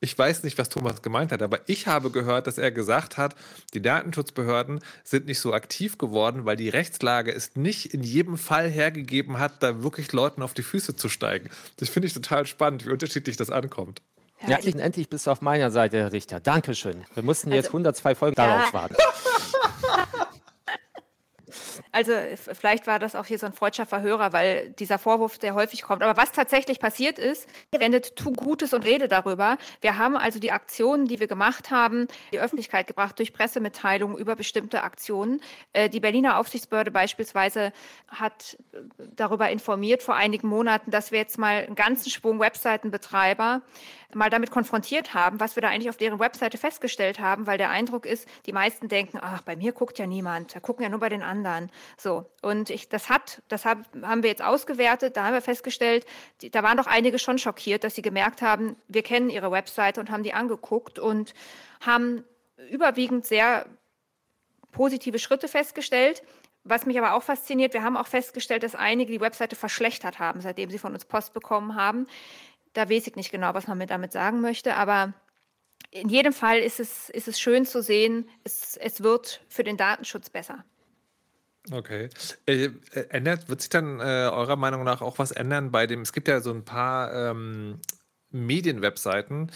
ich weiß nicht, was Thomas gemeint hat, aber ich habe gehört, dass er gesagt hat, die Datenschutzbehörden sind nicht so aktiv geworden, weil die Rechtslage es nicht in jedem Fall hergegeben hat, da wirklich Leuten auf die Füße zu steigen. Das finde ich total spannend, wie unterschiedlich das ankommt. Ja, ja endlich bist du auf meiner Seite, Herr Richter. Dankeschön. Wir mussten jetzt also, 102 Folgen ja. darauf warten. *laughs* Also vielleicht war das auch hier so ein freudscher Verhörer, weil dieser Vorwurf sehr häufig kommt. Aber was tatsächlich passiert ist, wendet tu Gutes und rede darüber. Wir haben also die Aktionen, die wir gemacht haben, die Öffentlichkeit gebracht durch Pressemitteilungen über bestimmte Aktionen. Äh, die Berliner Aufsichtsbehörde beispielsweise hat äh, darüber informiert vor einigen Monaten, dass wir jetzt mal einen ganzen Schwung Webseitenbetreiber mal damit konfrontiert haben, was wir da eigentlich auf deren Webseite festgestellt haben, weil der Eindruck ist, die meisten denken, ach, bei mir guckt ja niemand, da gucken ja nur bei den anderen. So, und ich, das hat, das hab, haben wir jetzt ausgewertet, da haben wir festgestellt, die, da waren doch einige schon schockiert, dass sie gemerkt haben, wir kennen ihre Webseite und haben die angeguckt und haben überwiegend sehr positive Schritte festgestellt. Was mich aber auch fasziniert, wir haben auch festgestellt, dass einige die Webseite verschlechtert haben, seitdem sie von uns Post bekommen haben. Da weiß ich nicht genau, was man mir damit sagen möchte, aber in jedem Fall ist es, ist es schön zu sehen, es, es wird für den Datenschutz besser. Okay. Äh, äh, ändert, wird sich dann äh, eurer Meinung nach auch was ändern bei dem, es gibt ja so ein paar ähm, Medienwebseiten,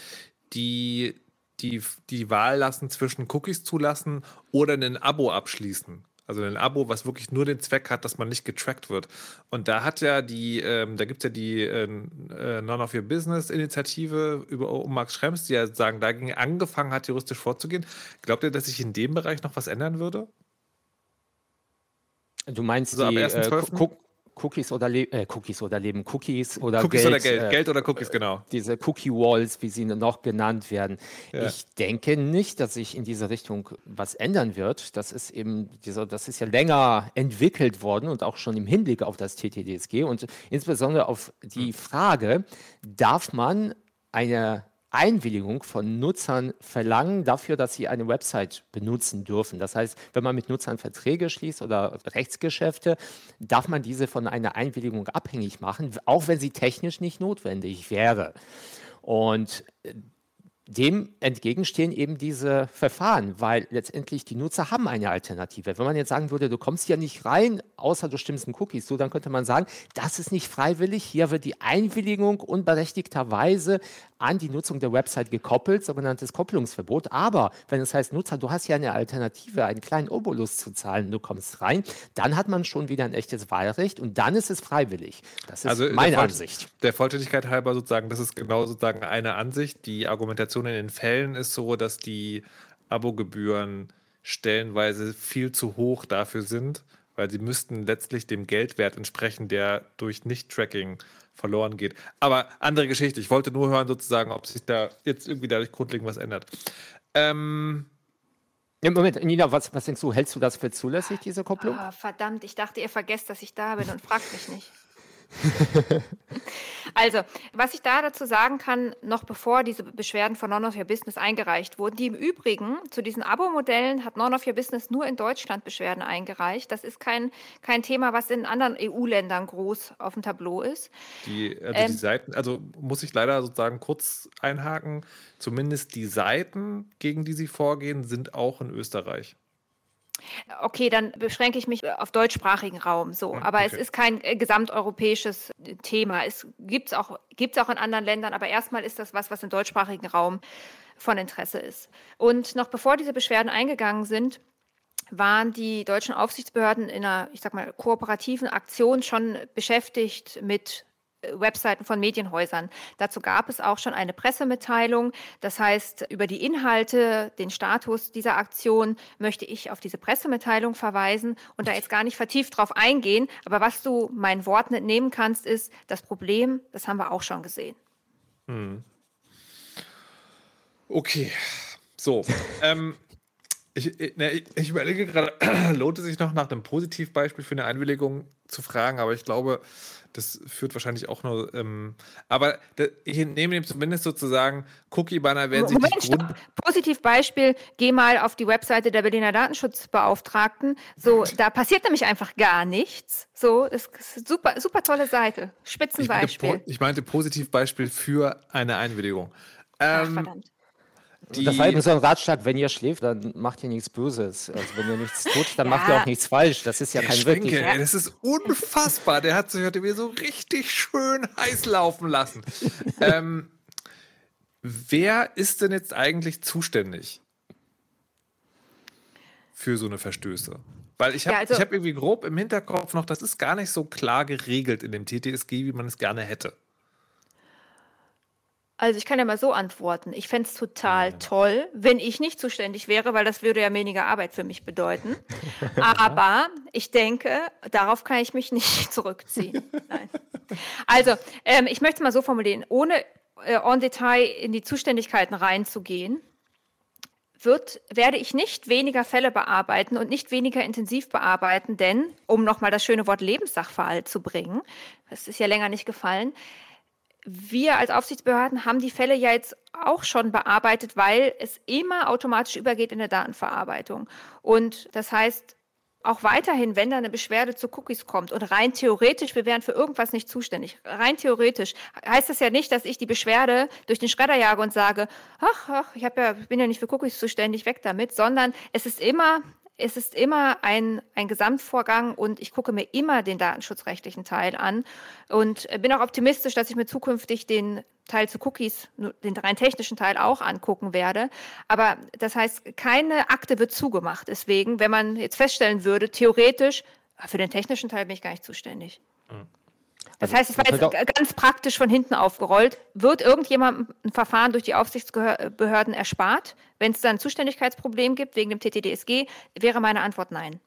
die die, die Wahl lassen zwischen Cookies zulassen oder ein Abo abschließen. Also ein Abo, was wirklich nur den Zweck hat, dass man nicht getrackt wird. Und da hat ja die, ähm, da gibt es ja die äh, äh, None of Your Business Initiative über um Max Schrems, die ja sagen, dagegen angefangen hat, juristisch vorzugehen. Glaubt ihr, dass sich in dem Bereich noch was ändern würde? Du meinst also die äh, Cookies oder, Le äh, Cookies oder Leben, Cookies oder Cookies Geld, oder Geld, äh, Geld oder Cookies, genau. Diese Cookie Walls, wie sie noch genannt werden. Ja. Ich denke nicht, dass sich in diese Richtung was ändern wird. Das ist eben, diese, das ist ja länger entwickelt worden und auch schon im Hinblick auf das TTDSG und insbesondere auf die hm. Frage, darf man eine Einwilligung von Nutzern verlangen dafür, dass sie eine Website benutzen dürfen. Das heißt, wenn man mit Nutzern Verträge schließt oder Rechtsgeschäfte, darf man diese von einer Einwilligung abhängig machen, auch wenn sie technisch nicht notwendig wäre. Und äh, dem entgegenstehen eben diese Verfahren, weil letztendlich die Nutzer haben eine Alternative. Wenn man jetzt sagen würde, du kommst hier nicht rein, außer du stimmst in Cookies zu, dann könnte man sagen, das ist nicht freiwillig. Hier wird die Einwilligung unberechtigterweise an die Nutzung der Website gekoppelt, sogenanntes Kopplungsverbot. Aber wenn es heißt, Nutzer, du hast ja eine Alternative, einen kleinen Obolus zu zahlen, du kommst rein, dann hat man schon wieder ein echtes Wahlrecht und dann ist es freiwillig. Das ist also meine der Ansicht. Der Vollständigkeit halber sozusagen, das ist genau sozusagen eine Ansicht. Die Argumentation in den Fällen ist so, dass die Abogebühren stellenweise viel zu hoch dafür sind, weil sie müssten letztlich dem Geldwert entsprechen, der durch Nicht-Tracking verloren geht. Aber andere Geschichte. Ich wollte nur hören, sozusagen, ob sich da jetzt irgendwie dadurch grundlegend was ändert. Ähm. Moment, Nina, was, was denkst du? Hältst du das für zulässig, diese Kopplung? Oh, verdammt, ich dachte, ihr vergesst, dass ich da bin und fragt mich nicht. *laughs* also, was ich da dazu sagen kann, noch bevor diese Beschwerden von None of Your Business eingereicht wurden, die im Übrigen zu diesen Abo-Modellen hat None of Your Business nur in Deutschland Beschwerden eingereicht. Das ist kein, kein Thema, was in anderen EU-Ländern groß auf dem Tableau ist. Die, also ähm, die Seiten, also muss ich leider sozusagen kurz einhaken, zumindest die Seiten, gegen die sie vorgehen, sind auch in Österreich. Okay, dann beschränke ich mich auf deutschsprachigen Raum so. Hm, aber okay. es ist kein äh, gesamteuropäisches äh, Thema. Es gibt es auch, gibt's auch in anderen Ländern, aber erstmal ist das was, was im deutschsprachigen Raum von Interesse ist. Und noch bevor diese Beschwerden eingegangen sind, waren die deutschen Aufsichtsbehörden in einer, ich sag mal, kooperativen Aktion schon beschäftigt mit Webseiten von Medienhäusern. Dazu gab es auch schon eine Pressemitteilung. Das heißt, über die Inhalte, den Status dieser Aktion möchte ich auf diese Pressemitteilung verweisen und da jetzt gar nicht vertieft drauf eingehen. Aber was du meinen Worten entnehmen kannst, ist, das Problem, das haben wir auch schon gesehen. Hm. Okay, so. *laughs* ähm, ich, ne, ich, ich, überlege gerade, *clears throat* lohnt es sich noch nach einem Positivbeispiel für eine Einwilligung zu fragen, aber ich glaube, das führt wahrscheinlich auch nur. Ähm, aber ich nehme dem zumindest sozusagen, Cookie-Banner werden Moment, sich Grund Positivbeispiel, geh mal auf die Webseite der Berliner Datenschutzbeauftragten. So, da passiert nämlich einfach gar nichts. So, das ist super, super tolle Seite. Spitzenbeispiel. Ich meinte, ich meinte Positivbeispiel für eine Einwilligung. Ähm, Ach, verdammt. Die das war eben so ein Ratschlag, wenn ihr schläft, dann macht ihr nichts Böses. Also wenn ihr nichts *laughs* tut, dann ja. macht ihr auch nichts falsch. Das ist ja kein Schwenke, wirklich... Ey, das ist unfassbar. Der hat sich heute wieder so richtig schön heiß laufen lassen. *laughs* ähm, wer ist denn jetzt eigentlich zuständig für so eine Verstöße? Weil ich habe ja, also, hab irgendwie grob im Hinterkopf noch, das ist gar nicht so klar geregelt in dem TTSG, wie man es gerne hätte. Also ich kann ja mal so antworten. Ich fände es total toll, wenn ich nicht zuständig wäre, weil das würde ja weniger Arbeit für mich bedeuten. *laughs* Aber ich denke, darauf kann ich mich nicht *laughs* zurückziehen. Nein. Also, ähm, ich möchte es mal so formulieren, ohne äh, en Detail in die Zuständigkeiten reinzugehen, wird, werde ich nicht weniger Fälle bearbeiten und nicht weniger intensiv bearbeiten, denn, um nochmal das schöne Wort Lebenssachverhalt zu bringen, das ist ja länger nicht gefallen, wir als Aufsichtsbehörden haben die Fälle ja jetzt auch schon bearbeitet, weil es immer automatisch übergeht in der Datenverarbeitung. Und das heißt, auch weiterhin, wenn da eine Beschwerde zu Cookies kommt und rein theoretisch, wir wären für irgendwas nicht zuständig, rein theoretisch heißt das ja nicht, dass ich die Beschwerde durch den Schredder jage und sage, ach, ach ich ja, bin ja nicht für Cookies zuständig, weg damit, sondern es ist immer es ist immer ein, ein Gesamtvorgang und ich gucke mir immer den datenschutzrechtlichen Teil an und bin auch optimistisch, dass ich mir zukünftig den Teil zu Cookies, den rein technischen Teil auch angucken werde. Aber das heißt, keine Akte wird zugemacht. Deswegen, wenn man jetzt feststellen würde, theoretisch, für den technischen Teil bin ich gar nicht zuständig. Mhm. Das heißt, es war jetzt ganz praktisch von hinten aufgerollt. Wird irgendjemand ein Verfahren durch die Aufsichtsbehörden erspart? Wenn es dann ein Zuständigkeitsproblem gibt wegen dem TTDSG, wäre meine Antwort nein.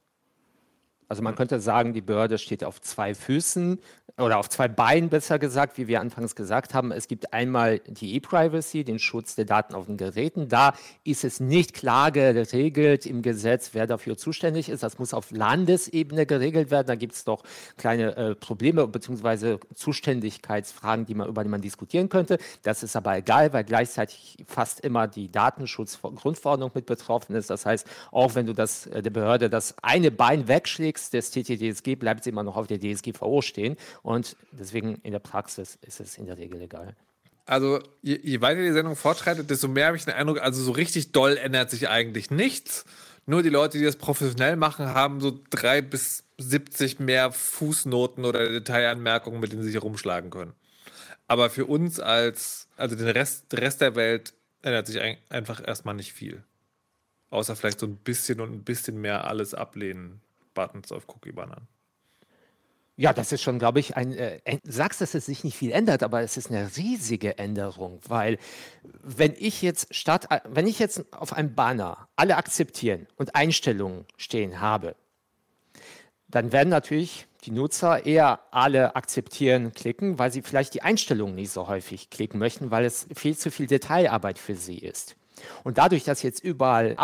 Also man könnte sagen, die Behörde steht auf zwei Füßen oder auf zwei Beinen besser gesagt, wie wir anfangs gesagt haben. Es gibt einmal die E-Privacy, den Schutz der Daten auf den Geräten. Da ist es nicht klar geregelt im Gesetz, wer dafür zuständig ist. Das muss auf Landesebene geregelt werden. Da gibt es doch kleine äh, Probleme bzw. Zuständigkeitsfragen, die man, über die man diskutieren könnte. Das ist aber egal, weil gleichzeitig fast immer die Datenschutzgrundverordnung mit betroffen ist. Das heißt, auch wenn du das, äh, der Behörde das eine Bein wegschlägst des TTDSG, bleibt sie immer noch auf der DSGVO stehen. Und deswegen in der Praxis ist es in der Regel egal. Also je, je weiter die Sendung fortschreitet, desto mehr habe ich den Eindruck, also so richtig doll ändert sich eigentlich nichts. Nur die Leute, die das professionell machen, haben so drei bis 70 mehr Fußnoten oder Detailanmerkungen, mit denen sie sich herumschlagen können. Aber für uns als, also den Rest, der Rest der Welt ändert sich ein, einfach erstmal nicht viel. Außer vielleicht so ein bisschen und ein bisschen mehr alles ablehnen Buttons auf Cookie-Bannern. Ja, das ist schon, glaube ich, ein, äh, sagst, dass es sich nicht viel ändert, aber es ist eine riesige Änderung, weil wenn ich jetzt statt, äh, wenn ich jetzt auf einem Banner alle akzeptieren und Einstellungen stehen habe, dann werden natürlich die Nutzer eher alle akzeptieren klicken, weil sie vielleicht die Einstellungen nicht so häufig klicken möchten, weil es viel zu viel Detailarbeit für sie ist. Und dadurch, dass jetzt überall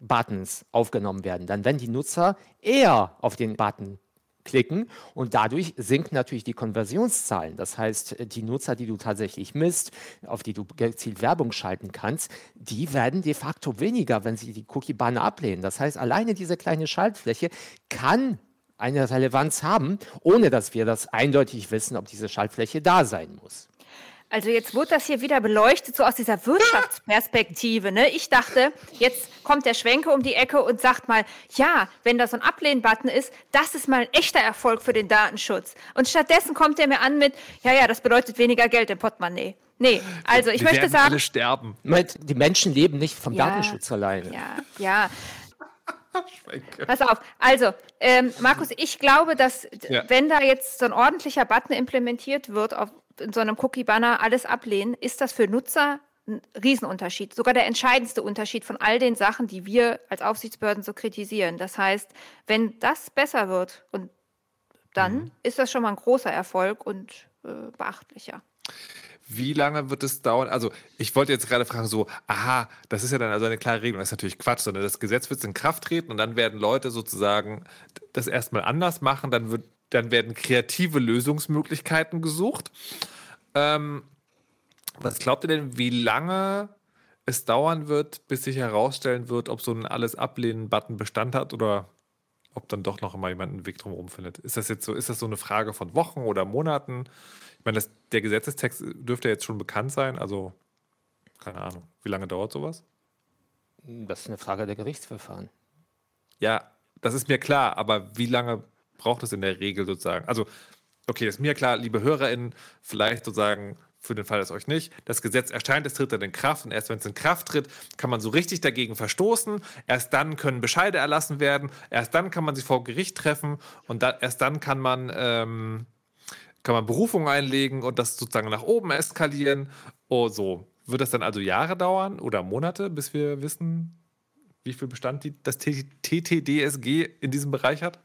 Ablehnen-Buttons aufgenommen werden, dann werden die Nutzer eher auf den Button klicken und dadurch sinken natürlich die Konversionszahlen. Das heißt, die Nutzer, die du tatsächlich misst, auf die du gezielt Werbung schalten kannst, die werden de facto weniger, wenn sie die Cookie-Banner ablehnen. Das heißt, alleine diese kleine Schaltfläche kann eine Relevanz haben, ohne dass wir das eindeutig wissen, ob diese Schaltfläche da sein muss. Also jetzt wurde das hier wieder beleuchtet, so aus dieser Wirtschaftsperspektive. Ne? Ich dachte, jetzt kommt der Schwenke um die Ecke und sagt mal, ja, wenn da so ein Ablehn-Button ist, das ist mal ein echter Erfolg für den Datenschutz. Und stattdessen kommt er mir an mit, ja, ja, das bedeutet weniger Geld im Portemonnaie. Nee, also ich Die möchte sagen. Alle sterben. Die Menschen leben nicht vom ja, Datenschutz alleine. Ja, ja. *laughs* Pass auf, also ähm, Markus, ich glaube, dass ja. wenn da jetzt so ein ordentlicher Button implementiert wird auf in so einem Cookie-Banner alles ablehnen, ist das für Nutzer ein Riesenunterschied. Sogar der entscheidendste Unterschied von all den Sachen, die wir als Aufsichtsbehörden so kritisieren. Das heißt, wenn das besser wird, und dann mhm. ist das schon mal ein großer Erfolg und äh, beachtlicher. Wie lange wird es dauern? Also, ich wollte jetzt gerade fragen, so, aha, das ist ja dann also eine klare Regelung. Das ist natürlich Quatsch, sondern das Gesetz wird in Kraft treten und dann werden Leute sozusagen das erstmal anders machen. Dann wird dann werden kreative Lösungsmöglichkeiten gesucht. Ähm, was glaubt ihr denn, wie lange es dauern wird, bis sich herausstellen wird, ob so ein alles ablehnen-Button Bestand hat oder ob dann doch noch immer jemand einen Weg drumherum findet? Ist das jetzt so, ist das so eine Frage von Wochen oder Monaten? Ich meine, das, der Gesetzestext dürfte jetzt schon bekannt sein, also keine Ahnung. Wie lange dauert sowas? Das ist eine Frage der Gerichtsverfahren. Ja, das ist mir klar, aber wie lange braucht es in der Regel sozusagen. Also, okay, ist mir klar, liebe HörerInnen, vielleicht sozusagen für den Fall, dass euch nicht, das Gesetz erscheint, es tritt dann in Kraft und erst wenn es in Kraft tritt, kann man so richtig dagegen verstoßen. Erst dann können Bescheide erlassen werden, erst dann kann man sich vor Gericht treffen und da, erst dann kann man, ähm, kann man Berufung einlegen und das sozusagen nach oben eskalieren. Oh, so. Wird das dann also Jahre dauern oder Monate, bis wir wissen, wie viel Bestand die, das TTDSG in diesem Bereich hat?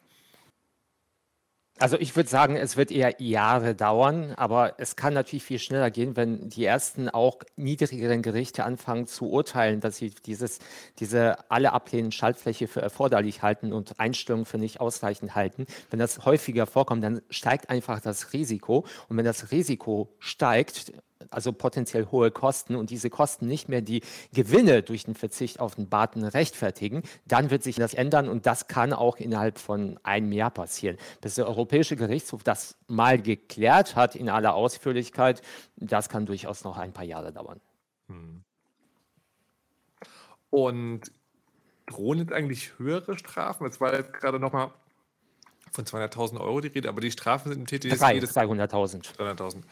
Also ich würde sagen, es wird eher Jahre dauern, aber es kann natürlich viel schneller gehen, wenn die ersten auch niedrigeren Gerichte anfangen zu urteilen, dass sie dieses, diese alle ablehnenden Schaltfläche für erforderlich halten und Einstellungen für nicht ausreichend halten. Wenn das häufiger vorkommt, dann steigt einfach das Risiko. Und wenn das Risiko steigt, also potenziell hohe Kosten und diese Kosten nicht mehr die Gewinne durch den Verzicht auf den Baten rechtfertigen, dann wird sich das ändern und das kann auch innerhalb von einem Jahr passieren. Bis der Europäische Gerichtshof das mal geklärt hat in aller Ausführlichkeit, das kann durchaus noch ein paar Jahre dauern. Hm. Und drohen jetzt eigentlich höhere Strafen? Es war jetzt gerade nochmal von 200.000 Euro die Rede, aber die Strafen sind im TTSG 200.000. 200.000.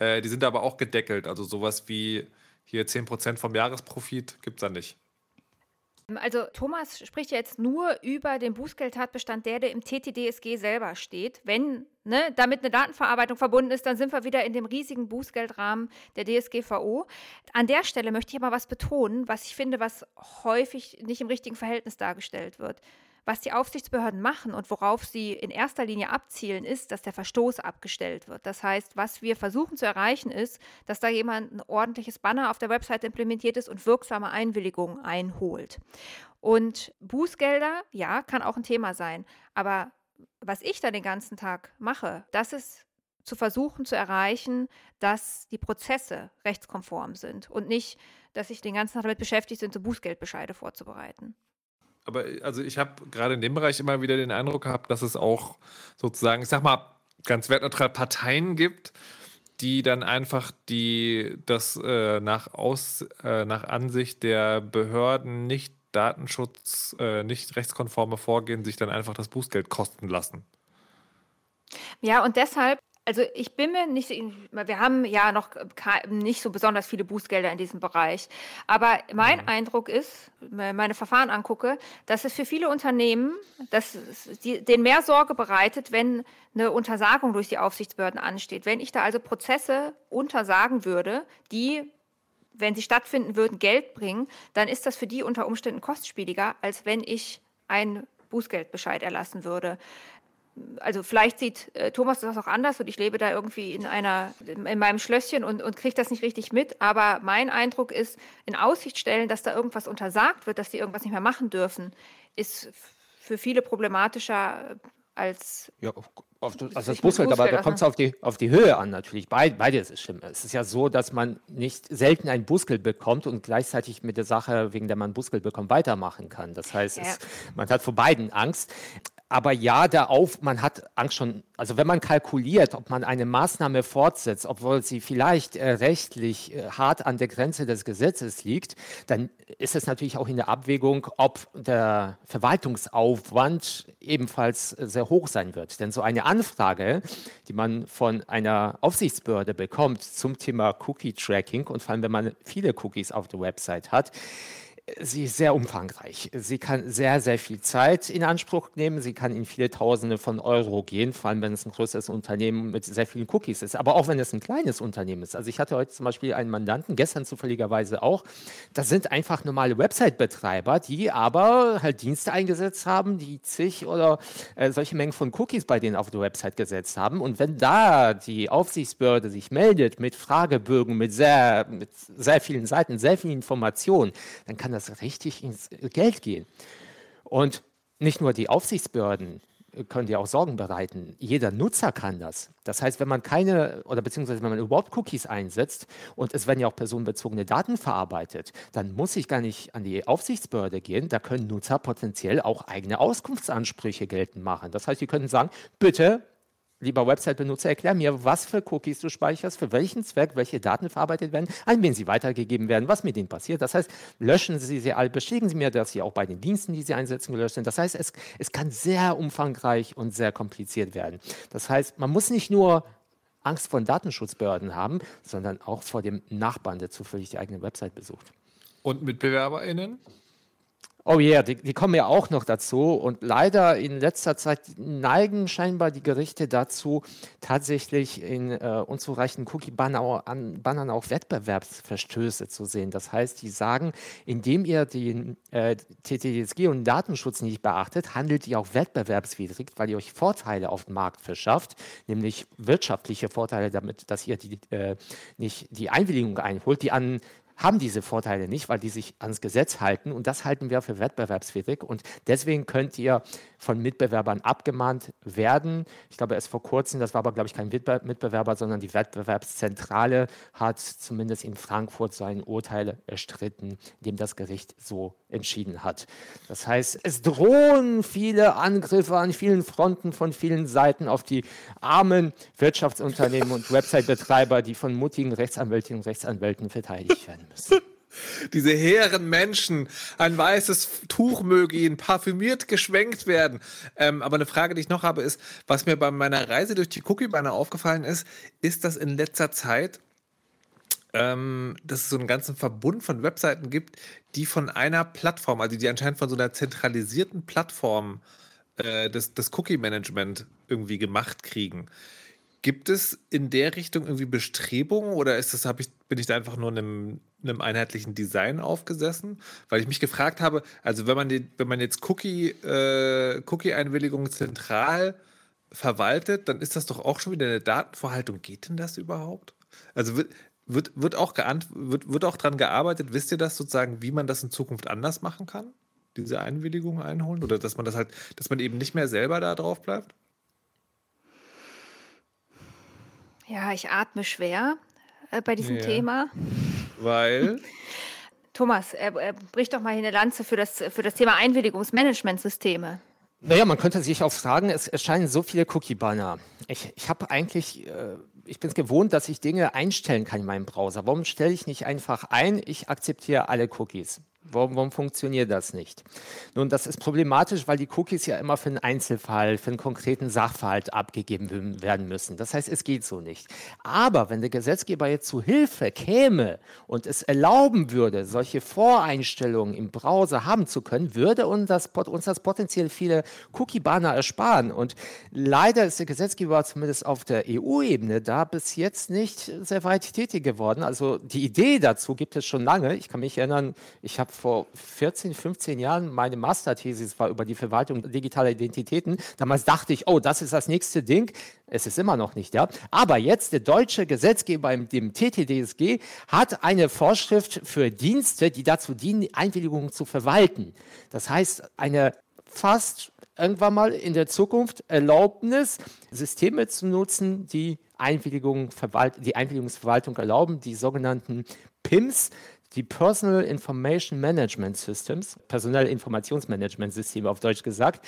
Äh, die sind aber auch gedeckelt, also sowas wie hier 10% vom Jahresprofit gibt es da nicht. Also Thomas spricht jetzt nur über den Bußgeldtatbestand, der, der im TTDSG selber steht. Wenn ne, damit eine Datenverarbeitung verbunden ist, dann sind wir wieder in dem riesigen Bußgeldrahmen der DSGVO. An der Stelle möchte ich aber was betonen, was ich finde, was häufig nicht im richtigen Verhältnis dargestellt wird. Was die Aufsichtsbehörden machen und worauf sie in erster Linie abzielen, ist, dass der Verstoß abgestellt wird. Das heißt, was wir versuchen zu erreichen, ist, dass da jemand ein ordentliches Banner auf der Website implementiert ist und wirksame Einwilligungen einholt. Und Bußgelder, ja, kann auch ein Thema sein. Aber was ich da den ganzen Tag mache, das ist zu versuchen zu erreichen, dass die Prozesse rechtskonform sind und nicht, dass ich den ganzen Tag damit beschäftigt bin, so Bußgeldbescheide vorzubereiten aber also ich habe gerade in dem Bereich immer wieder den Eindruck gehabt, dass es auch sozusagen, ich sag mal, ganz wertneutral Parteien gibt, die dann einfach die das äh, nach aus äh, nach Ansicht der Behörden nicht Datenschutz äh, nicht rechtskonforme Vorgehen sich dann einfach das Bußgeld kosten lassen. Ja, und deshalb also ich bin mir nicht, wir haben ja noch nicht so besonders viele Bußgelder in diesem Bereich, aber mein mhm. Eindruck ist, meine Verfahren angucke, dass es für viele Unternehmen, dass die, denen mehr Sorge bereitet, wenn eine Untersagung durch die Aufsichtsbehörden ansteht. Wenn ich da also Prozesse untersagen würde, die wenn sie stattfinden würden, Geld bringen, dann ist das für die unter Umständen kostspieliger, als wenn ich einen Bußgeldbescheid erlassen würde also vielleicht sieht äh, Thomas das auch anders und ich lebe da irgendwie in einer, in meinem Schlösschen und, und kriege das nicht richtig mit. Aber mein Eindruck ist, in Aussicht stellen, dass da irgendwas untersagt wird, dass die irgendwas nicht mehr machen dürfen, ist für viele problematischer als. Ja, auf, also das Bußgeld, aber da kommt es auf die, auf die Höhe an natürlich. Beid, beides ist schlimm. Es ist ja so, dass man nicht selten ein Bußgeld bekommt und gleichzeitig mit der Sache, wegen der man Bußgeld bekommt, weitermachen kann. Das heißt, ja. es, man hat vor beiden Angst aber ja, der Auf, man hat Angst schon, also wenn man kalkuliert, ob man eine Maßnahme fortsetzt, obwohl sie vielleicht äh, rechtlich äh, hart an der Grenze des Gesetzes liegt, dann ist es natürlich auch in der Abwägung, ob der Verwaltungsaufwand ebenfalls äh, sehr hoch sein wird. Denn so eine Anfrage, die man von einer Aufsichtsbehörde bekommt zum Thema Cookie-Tracking und vor allem, wenn man viele Cookies auf der Website hat, sie ist sehr umfangreich. Sie kann sehr, sehr viel Zeit in Anspruch nehmen. Sie kann in viele Tausende von Euro gehen, vor allem wenn es ein größeres Unternehmen mit sehr vielen Cookies ist. Aber auch wenn es ein kleines Unternehmen ist. Also ich hatte heute zum Beispiel einen Mandanten, gestern zufälligerweise auch. Das sind einfach normale Website-Betreiber, die aber halt Dienste eingesetzt haben, die zig oder äh, solche Mengen von Cookies bei denen auf der Website gesetzt haben. Und wenn da die Aufsichtsbehörde sich meldet mit Fragebögen, mit sehr, mit sehr vielen Seiten, sehr vielen Informationen, dann kann das das richtig ins Geld gehen. Und nicht nur die Aufsichtsbehörden können dir auch Sorgen bereiten. Jeder Nutzer kann das. Das heißt, wenn man keine oder beziehungsweise wenn man überhaupt Cookies einsetzt und es werden ja auch personenbezogene Daten verarbeitet, dann muss ich gar nicht an die Aufsichtsbehörde gehen. Da können Nutzer potenziell auch eigene Auskunftsansprüche geltend machen. Das heißt, sie können sagen, bitte lieber Website-Benutzer, erklär mir, was für Cookies du speicherst, für welchen Zweck, welche Daten verarbeitet werden, an wen sie weitergegeben werden, was mit denen passiert. Das heißt, löschen Sie sie alle, bestätigen Sie mir, dass sie auch bei den Diensten, die Sie einsetzen, gelöscht sind. Das heißt, es, es kann sehr umfangreich und sehr kompliziert werden. Das heißt, man muss nicht nur Angst vor Datenschutzbehörden haben, sondern auch vor dem Nachbarn, der zufällig die eigene Website besucht. Und MitbewerberInnen? Oh ja, yeah, die, die, kommen ja auch noch dazu. Und leider in letzter Zeit neigen scheinbar die Gerichte dazu, tatsächlich in äh, unzureichenden Cookie-Bannern auch Wettbewerbsverstöße zu sehen. Das heißt, die sagen, indem ihr den äh, TTSG und Datenschutz nicht beachtet, handelt ihr auch wettbewerbswidrig, weil ihr euch Vorteile auf dem Markt verschafft, nämlich wirtschaftliche Vorteile damit, dass ihr die, äh, nicht die Einwilligung einholt, die an haben diese Vorteile nicht, weil die sich ans Gesetz halten und das halten wir für wettbewerbswidrig und deswegen könnt ihr von Mitbewerbern abgemahnt werden. Ich glaube, erst vor kurzem, das war aber, glaube ich, kein Mitbewerber, sondern die Wettbewerbszentrale hat zumindest in Frankfurt sein Urteil erstritten, dem das Gericht so entschieden hat. Das heißt, es drohen viele Angriffe an vielen Fronten von vielen Seiten auf die armen Wirtschaftsunternehmen und Website-Betreiber, die von mutigen Rechtsanwältinnen und Rechtsanwälten verteidigt werden müssen. *laughs* Diese hehren Menschen, ein weißes Tuch möge ihnen parfümiert geschwenkt werden. Ähm, aber eine Frage, die ich noch habe, ist, was mir bei meiner Reise durch die Cookie-Banner aufgefallen ist, ist, dass in letzter Zeit ähm, dass es so einen ganzen Verbund von Webseiten gibt, die von einer Plattform, also die anscheinend von so einer zentralisierten Plattform äh, das, das Cookie-Management irgendwie gemacht kriegen. Gibt es in der Richtung irgendwie Bestrebungen oder ist das, ich, bin ich da einfach nur einem, einem einheitlichen Design aufgesessen? Weil ich mich gefragt habe, also wenn man, die, wenn man jetzt Cookie, äh, Cookie-Einwilligung zentral verwaltet, dann ist das doch auch schon wieder eine Datenverhaltung. Geht denn das überhaupt? Also wird, wird, wird, auch, wird, wird auch dran gearbeitet, wisst ihr das sozusagen, wie man das in Zukunft anders machen kann? Diese Einwilligung einholen? Oder dass man das halt, dass man eben nicht mehr selber da drauf bleibt? Ja, ich atme schwer äh, bei diesem Ja. Thema. Weil, *laughs* Thomas, er, er bricht doch mal hier eine Lanze für das, für das Thema Einwilligungsmanagementsysteme. Naja, man könnte sich auch fragen, es erscheinen so viele Cookie-Banner. Ich, ich habe eigentlich, äh, ich bin es gewohnt, dass ich Dinge einstellen kann in meinem Browser. Warum stelle ich nicht einfach ein, ich akzeptiere alle Cookies? Warum, warum funktioniert das nicht? Nun, das ist problematisch, weil die Cookies ja immer für einen Einzelfall, für einen konkreten Sachverhalt abgegeben werden müssen. Das heißt, es geht so nicht. Aber wenn der Gesetzgeber jetzt zu Hilfe käme und es erlauben würde, solche Voreinstellungen im Browser haben zu können, würde uns das, uns das potenziell viele Cookie-Banner ersparen. Und leider ist der Gesetzgeber zumindest auf der EU-Ebene da bis jetzt nicht sehr weit tätig geworden. Also die Idee dazu gibt es schon lange. Ich kann mich erinnern, ich habe vor 14, 15 Jahren meine Masterthesis war über die Verwaltung digitaler Identitäten. Damals dachte ich, oh, das ist das nächste Ding. Es ist immer noch nicht, ja. Aber jetzt der deutsche Gesetzgeber, dem TTDSG, hat eine Vorschrift für Dienste, die dazu dienen, Einwilligungen zu verwalten. Das heißt, eine fast irgendwann mal in der Zukunft Erlaubnis, Systeme zu nutzen, die Einwilligung die Einwilligungsverwaltung erlauben, die sogenannten PIMS, die Personal Information Management Systems, Personal Informationsmanagement-Systeme auf Deutsch gesagt.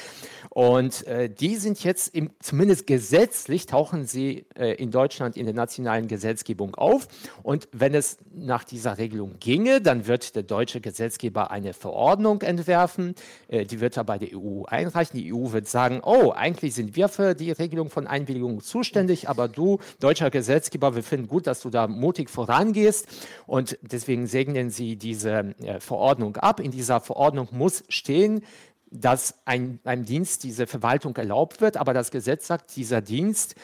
Und äh, die sind jetzt im, zumindest gesetzlich, tauchen sie äh, in Deutschland in der nationalen Gesetzgebung auf. Und wenn es nach dieser Regelung ginge, dann wird der deutsche Gesetzgeber eine Verordnung entwerfen. Äh, die wird er bei der EU einreichen. Die EU wird sagen, oh, eigentlich sind wir für die Regelung von Einwilligungen zuständig, aber du, deutscher Gesetzgeber, wir finden gut, dass du da mutig vorangehst. Und deswegen segnen sie diese äh, Verordnung ab. In dieser Verordnung muss stehen, dass ein, einem Dienst diese Verwaltung erlaubt wird, aber das Gesetz sagt, dieser Dienst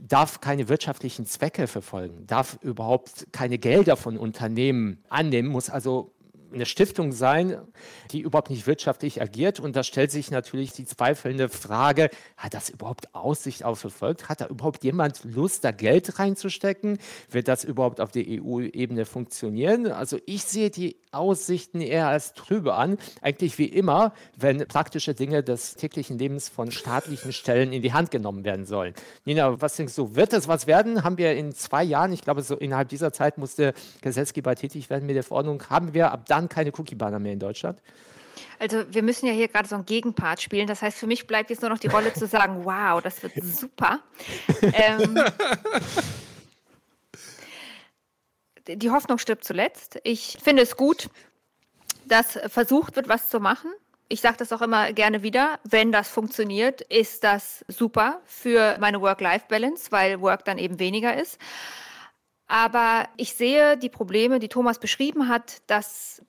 darf keine wirtschaftlichen Zwecke verfolgen, darf überhaupt keine Gelder von Unternehmen annehmen, muss also eine Stiftung sein, die überhaupt nicht wirtschaftlich agiert. Und da stellt sich natürlich die zweifelnde Frage, hat das überhaupt Aussicht auf Erfolg? Hat da überhaupt jemand Lust, da Geld reinzustecken? Wird das überhaupt auf der EU-Ebene funktionieren? Also ich sehe die Aussichten eher als trübe an. Eigentlich wie immer, wenn praktische Dinge des täglichen Lebens von staatlichen Stellen in die Hand genommen werden sollen. Nina, was denkst du, wird das was werden? Haben wir in zwei Jahren, ich glaube, so innerhalb dieser Zeit muss der Gesetzgeber tätig werden mit der Verordnung, haben wir ab dann keine Cookie-Banner mehr in Deutschland? Also wir müssen ja hier gerade so einen Gegenpart spielen. Das heißt, für mich bleibt jetzt nur noch die Rolle zu sagen, *laughs* wow, das wird super. ähm, *laughs* die Hoffnung stirbt zuletzt. Ich finde es gut, dass versucht wird, was zu machen. Ich sage das auch immer gerne wieder, wenn das funktioniert, ist das super für meine Work-Life-Balance, weil Work dann eben weniger ist. Aber ich sehe die Probleme, die Thomas beschrieben hat, dass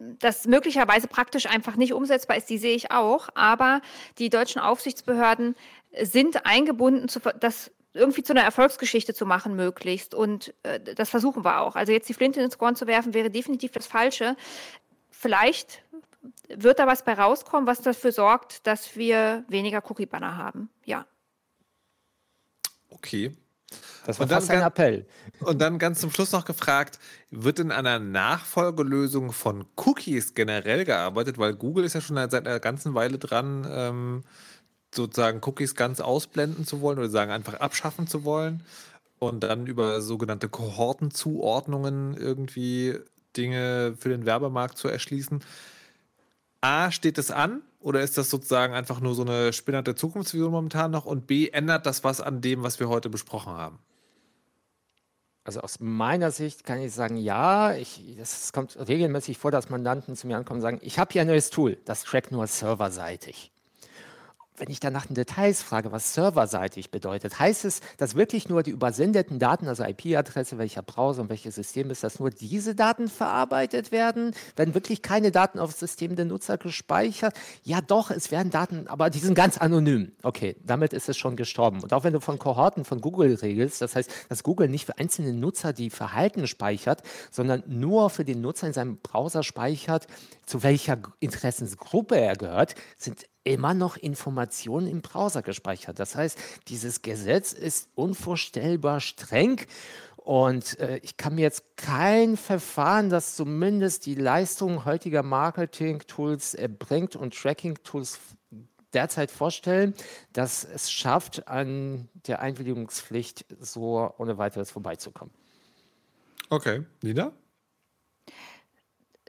das möglicherweise praktisch einfach nicht umsetzbar ist, die sehe ich auch. Aber die deutschen Aufsichtsbehörden sind eingebunden, das irgendwie zu einer Erfolgsgeschichte zu machen, möglichst. Und äh, das versuchen wir auch. Also jetzt die Flinte ins Korn zu werfen, wäre definitiv das Falsche. Vielleicht wird da was bei rauskommen, was dafür sorgt, dass wir weniger Cookie-Banner haben. Ja. Okay. Das war fast ein Appell. Und dann ganz zum Schluss noch gefragt, wird in einer Nachfolgelösung von Cookies generell gearbeitet? Weil Google ist ja schon seit einer ganzen Weile dran, ähm, sozusagen Cookies ganz ausblenden zu wollen oder sagen einfach abschaffen zu wollen und dann über sogenannte Kohortenzuordnungen irgendwie Dinge für den Werbemarkt zu erschließen. A, steht es an oder ist das sozusagen einfach nur so eine spinnerte Zukunftsvision momentan noch? Und B, ändert das was an dem, was wir heute besprochen haben? Also aus meiner Sicht kann ich sagen, ja, es kommt regelmäßig vor, dass Mandanten zu mir ankommen und sagen, ich habe hier ein neues Tool, das trackt nur serverseitig wenn ich dann nach den Details frage, was serverseitig bedeutet, heißt es, dass wirklich nur die übersendeten Daten, also IP-Adresse, welcher Browser und welches System ist, dass nur diese Daten verarbeitet werden? Werden wirklich keine Daten auf das System der Nutzer gespeichert? Ja, doch, es werden Daten, aber die sind ganz anonym. Okay, damit ist es schon gestorben. Und auch wenn du von Kohorten von Google regelst, das heißt, dass Google nicht für einzelne Nutzer die Verhalten speichert, sondern nur für den Nutzer in seinem Browser speichert, zu welcher Interessensgruppe er gehört, sind immer noch Informationen im Browser gespeichert. Das heißt, dieses Gesetz ist unvorstellbar streng. Und äh, ich kann mir jetzt kein Verfahren, das zumindest die Leistung heutiger Marketing-Tools erbringt und Tracking-Tools derzeit vorstellen, dass es schafft, an der Einwilligungspflicht so ohne weiteres vorbeizukommen. Okay, Nina?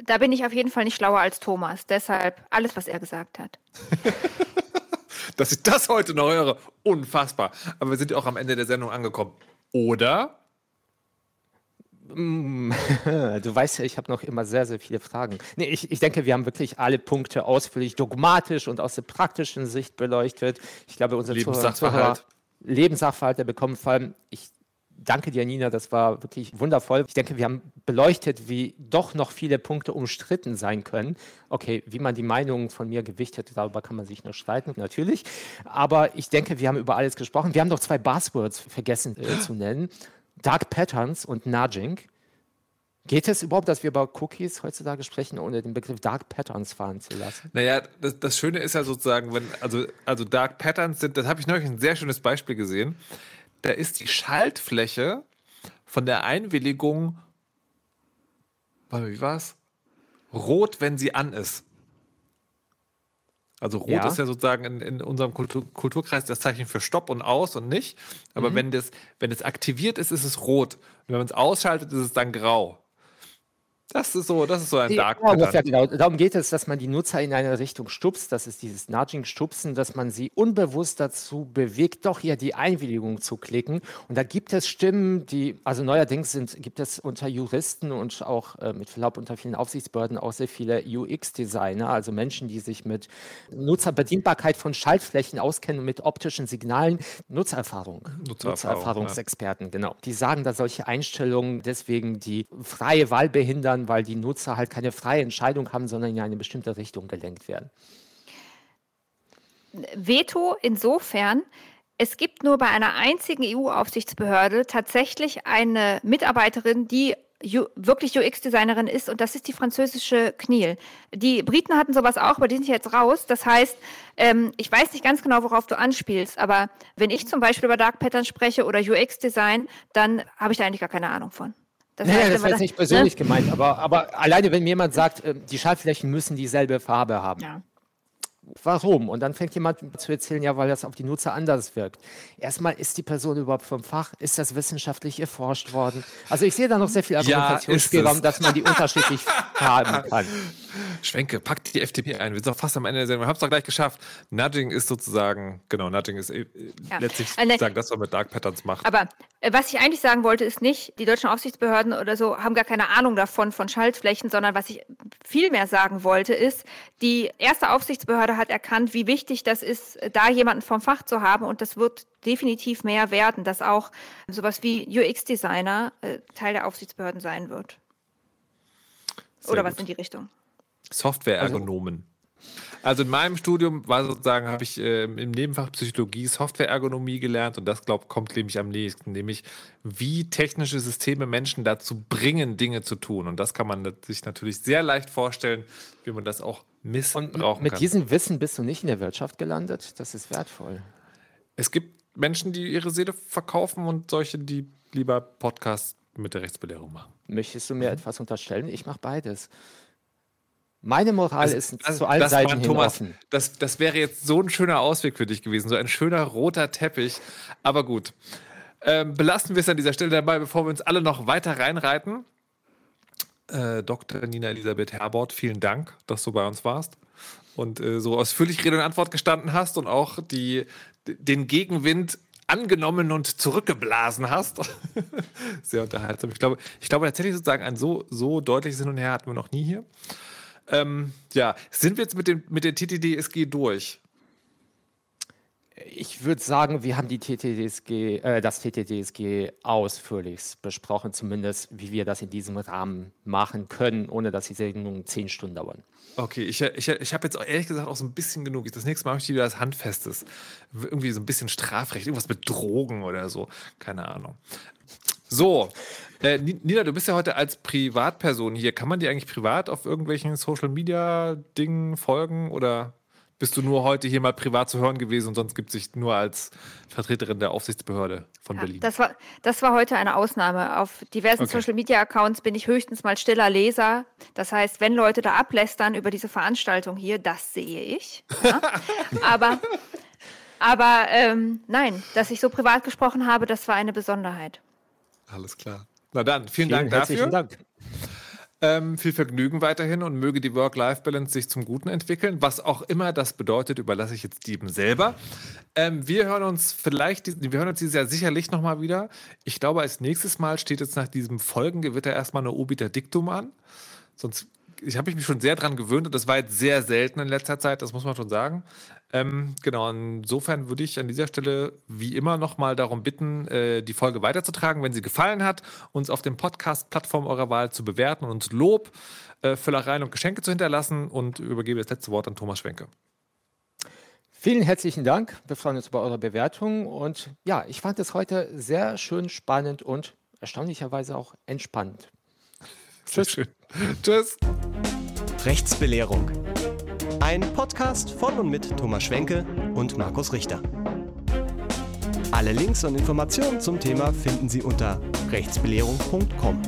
Da bin ich auf jeden Fall nicht schlauer als Thomas. Deshalb alles, was er gesagt hat. *laughs* Dass ich das heute noch höre, unfassbar. Aber wir sind ja auch am Ende der Sendung angekommen. Oder? Mm, *laughs* du weißt ja, ich habe noch immer sehr, sehr viele Fragen. Nee, ich, ich denke, wir haben wirklich alle Punkte ausführlich dogmatisch und aus der praktischen Sicht beleuchtet. Ich glaube, unsere Lebenssachverhalt. Zuhörer, Lebenssachverhalt, der bekommen vor allem, ich danke dir, Nina, das war wirklich wundervoll. Ich denke, wir haben beleuchtet, wie doch noch viele Punkte umstritten sein können. Okay, wie man die Meinungen von mir gewichtet, darüber kann man sich noch streiten, natürlich. Aber ich denke, wir haben über alles gesprochen. Wir haben noch zwei Buzzwords vergessen äh, zu nennen. Dark Patterns und Nudging. Geht es überhaupt, dass wir über Cookies heutzutage sprechen, ohne den Begriff Dark Patterns fahren zu lassen? Naja, das, das Schöne ist ja sozusagen, wenn, also, also Dark Patterns sind, das habe ich neulich ein sehr schönes Beispiel gesehen da ist die Schaltfläche von der Einwilligung, wie war es? Rot, wenn sie an ist. Also rot ja. ist ja sozusagen in, in unserem Kultur, Kulturkreis das Zeichen für Stopp und aus und nicht. Aber mhm. wenn das, wenn es aktiviert ist, ist es rot. Und wenn man es ausschaltet, ist es dann grau. Das ist so, das ist so ein Dark ja, genau. Darum geht es, dass man die Nutzer in eine Richtung stupst. Das ist dieses Nudging-Stupsen, dass man sie unbewusst dazu bewegt, doch hier die Einwilligung zu klicken. Und da gibt es Stimmen, die, also neuerdings sind, gibt es unter Juristen und auch äh, mit Verlaub unter vielen Aufsichtsbehörden auch sehr viele UX-Designer, also Menschen, die sich mit Nutzerbedienbarkeit von Schaltflächen auskennen und mit optischen Signalen. Nutzererfahrung, Nutzererfahrung Nutzererfahrungsexperten, ja. genau. Die sagen, dass solche Einstellungen deswegen die freie Wahl behindern ändern, weil die Nutzer halt keine freie Entscheidung haben, sondern in eine bestimmte Richtung gelenkt werden. Veto insofern, es gibt nur bei einer einzigen EU-Aufsichtsbehörde tatsächlich eine Mitarbeiterin, die wirklich UX-Designerin ist und das ist die französische Kniel. Die Briten hatten sowas auch, aber die sind jetzt raus. Das heißt, ähm, ich weiß nicht ganz genau, worauf du anspielst, aber wenn ich zum Beispiel über Dark Patterns spreche oder UX-Design, dann habe ich da eigentlich gar keine Ahnung von. Das, naja, heißt, das war jetzt nicht persönlich ne? gemeint, aber, aber alleine, wenn mir jemand sagt, äh, die Schaltflächen müssen dieselbe Farbe haben. Ja. Warum? Und dann fängt jemand zu erzählen, ja, weil das auf die Nutzer anders wirkt. Erstmal, ist die Person überhaupt vom Fach? Ist das wissenschaftlich erforscht worden? Also ich sehe da noch sehr viel Argumentationsspielraum, ja, dass man die unterschiedlich *laughs* haben kann. Schwenke, packt die FDP ein. Wir sind doch fast am Ende der Sendung. Wir haben es doch gleich geschafft. Nudging ist sozusagen, genau, Nudging ist äh, ja. letztlich äh, sozusagen das, was man mit Dark Patterns macht. Aber äh, was ich eigentlich sagen wollte, ist nicht, die deutschen Aufsichtsbehörden oder so haben gar keine Ahnung davon, von Schaltflächen, sondern was ich viel mehr sagen wollte, ist, die erste Aufsichtsbehörde hat erkannt, wie wichtig das ist, da jemanden vom Fach zu haben und das wird definitiv mehr werden, dass auch sowas wie UX-Designer äh, Teil der Aufsichtsbehörden sein wird. Sehr Oder gut. was in die Richtung. Software-Ergonomen. Also in meinem Studium war sozusagen, habe ich äh, im Nebenfach Psychologie Software-Ergonomie gelernt und das, glaube ich, kommt nämlich am nächsten, nämlich wie technische Systeme Menschen dazu bringen, Dinge zu tun. Und das kann man sich natürlich sehr leicht vorstellen, wie man das auch missbrauchen und mit kann. diesem Wissen bist du nicht in der Wirtschaft gelandet. Das ist wertvoll. Es gibt Menschen, die ihre Seele verkaufen und solche, die lieber Podcasts mit der Rechtsbelehrung machen. Möchtest du mir mhm. etwas unterstellen? Ich mache beides. Meine Moral also, ist also, zu allen das Seiten Thomas, offen. Das, das wäre jetzt so ein schöner Ausweg für dich gewesen, so ein schöner roter Teppich. Aber gut, ähm, belasten wir es an dieser Stelle dabei, bevor wir uns alle noch weiter reinreiten. Äh, Dr. Nina Elisabeth Herbort, vielen Dank, dass du bei uns warst und äh, so ausführlich Rede und Antwort gestanden hast und auch die, den Gegenwind angenommen und zurückgeblasen hast. *laughs* Sehr unterhaltsam. Ich glaube, ich glaube tatsächlich sozusagen ein so, so deutliches Hin und Her hatten wir noch nie hier. Ähm, ja, sind wir jetzt mit, dem, mit der TTDSG durch? Ich würde sagen, wir haben die TTDSG, äh, das TTDSG ausführlich besprochen, zumindest wie wir das in diesem Rahmen machen können, ohne dass die Sendungen zehn Stunden dauern. Okay, ich, ich, ich habe jetzt auch ehrlich gesagt auch so ein bisschen genug. Das nächste Mal möchte ich wieder das Handfestes. Irgendwie so ein bisschen Strafrecht, irgendwas mit Drogen oder so. Keine Ahnung. So, äh, Nina, du bist ja heute als Privatperson hier. Kann man dir eigentlich privat auf irgendwelchen Social Media Dingen folgen oder bist du nur heute hier mal privat zu hören gewesen und sonst gibt es dich nur als Vertreterin der Aufsichtsbehörde von ja, Berlin. Das war, das war heute eine Ausnahme. Auf diversen okay. Social Media Accounts bin ich höchstens mal stiller Leser. Das heißt, wenn Leute da ablästern über diese Veranstaltung hier, das sehe ich. Ja? *laughs* aber aber ähm, nein, dass ich so privat gesprochen habe, das war eine Besonderheit. Alles klar. Na dann, vielen, vielen Dank dafür. Dank. Ähm, viel Vergnügen weiterhin und möge die Work-Life-Balance sich zum Guten entwickeln. Was auch immer das bedeutet, überlasse ich jetzt Steven selber. Ähm, wir hören uns vielleicht, wir hören uns dieses Jahr sicherlich nochmal wieder. Ich glaube, als nächstes Mal steht jetzt nach diesem Folgengewitter erstmal eine Obiter Dictum an. Sonst ich habe mich schon sehr daran gewöhnt und das war jetzt sehr selten in letzter Zeit, das muss man schon sagen. Ähm, genau, insofern würde ich an dieser Stelle wie immer nochmal darum bitten, äh, die Folge weiterzutragen, wenn sie gefallen hat, uns auf den Podcast-Plattformen eurer Wahl zu bewerten und uns Lob, äh, Füllereien und Geschenke zu hinterlassen und übergebe das letzte Wort an Thomas Schwenke. Vielen herzlichen Dank. Wir freuen uns über eure Bewertung und ja, ich fand es heute sehr schön, spannend und erstaunlicherweise auch entspannt. Tschüss. Tschüss. Rechtsbelehrung. Ein Podcast von und mit Thomas Schwenke und Markus Richter. Alle Links und Informationen zum Thema finden Sie unter rechtsbelehrung.com.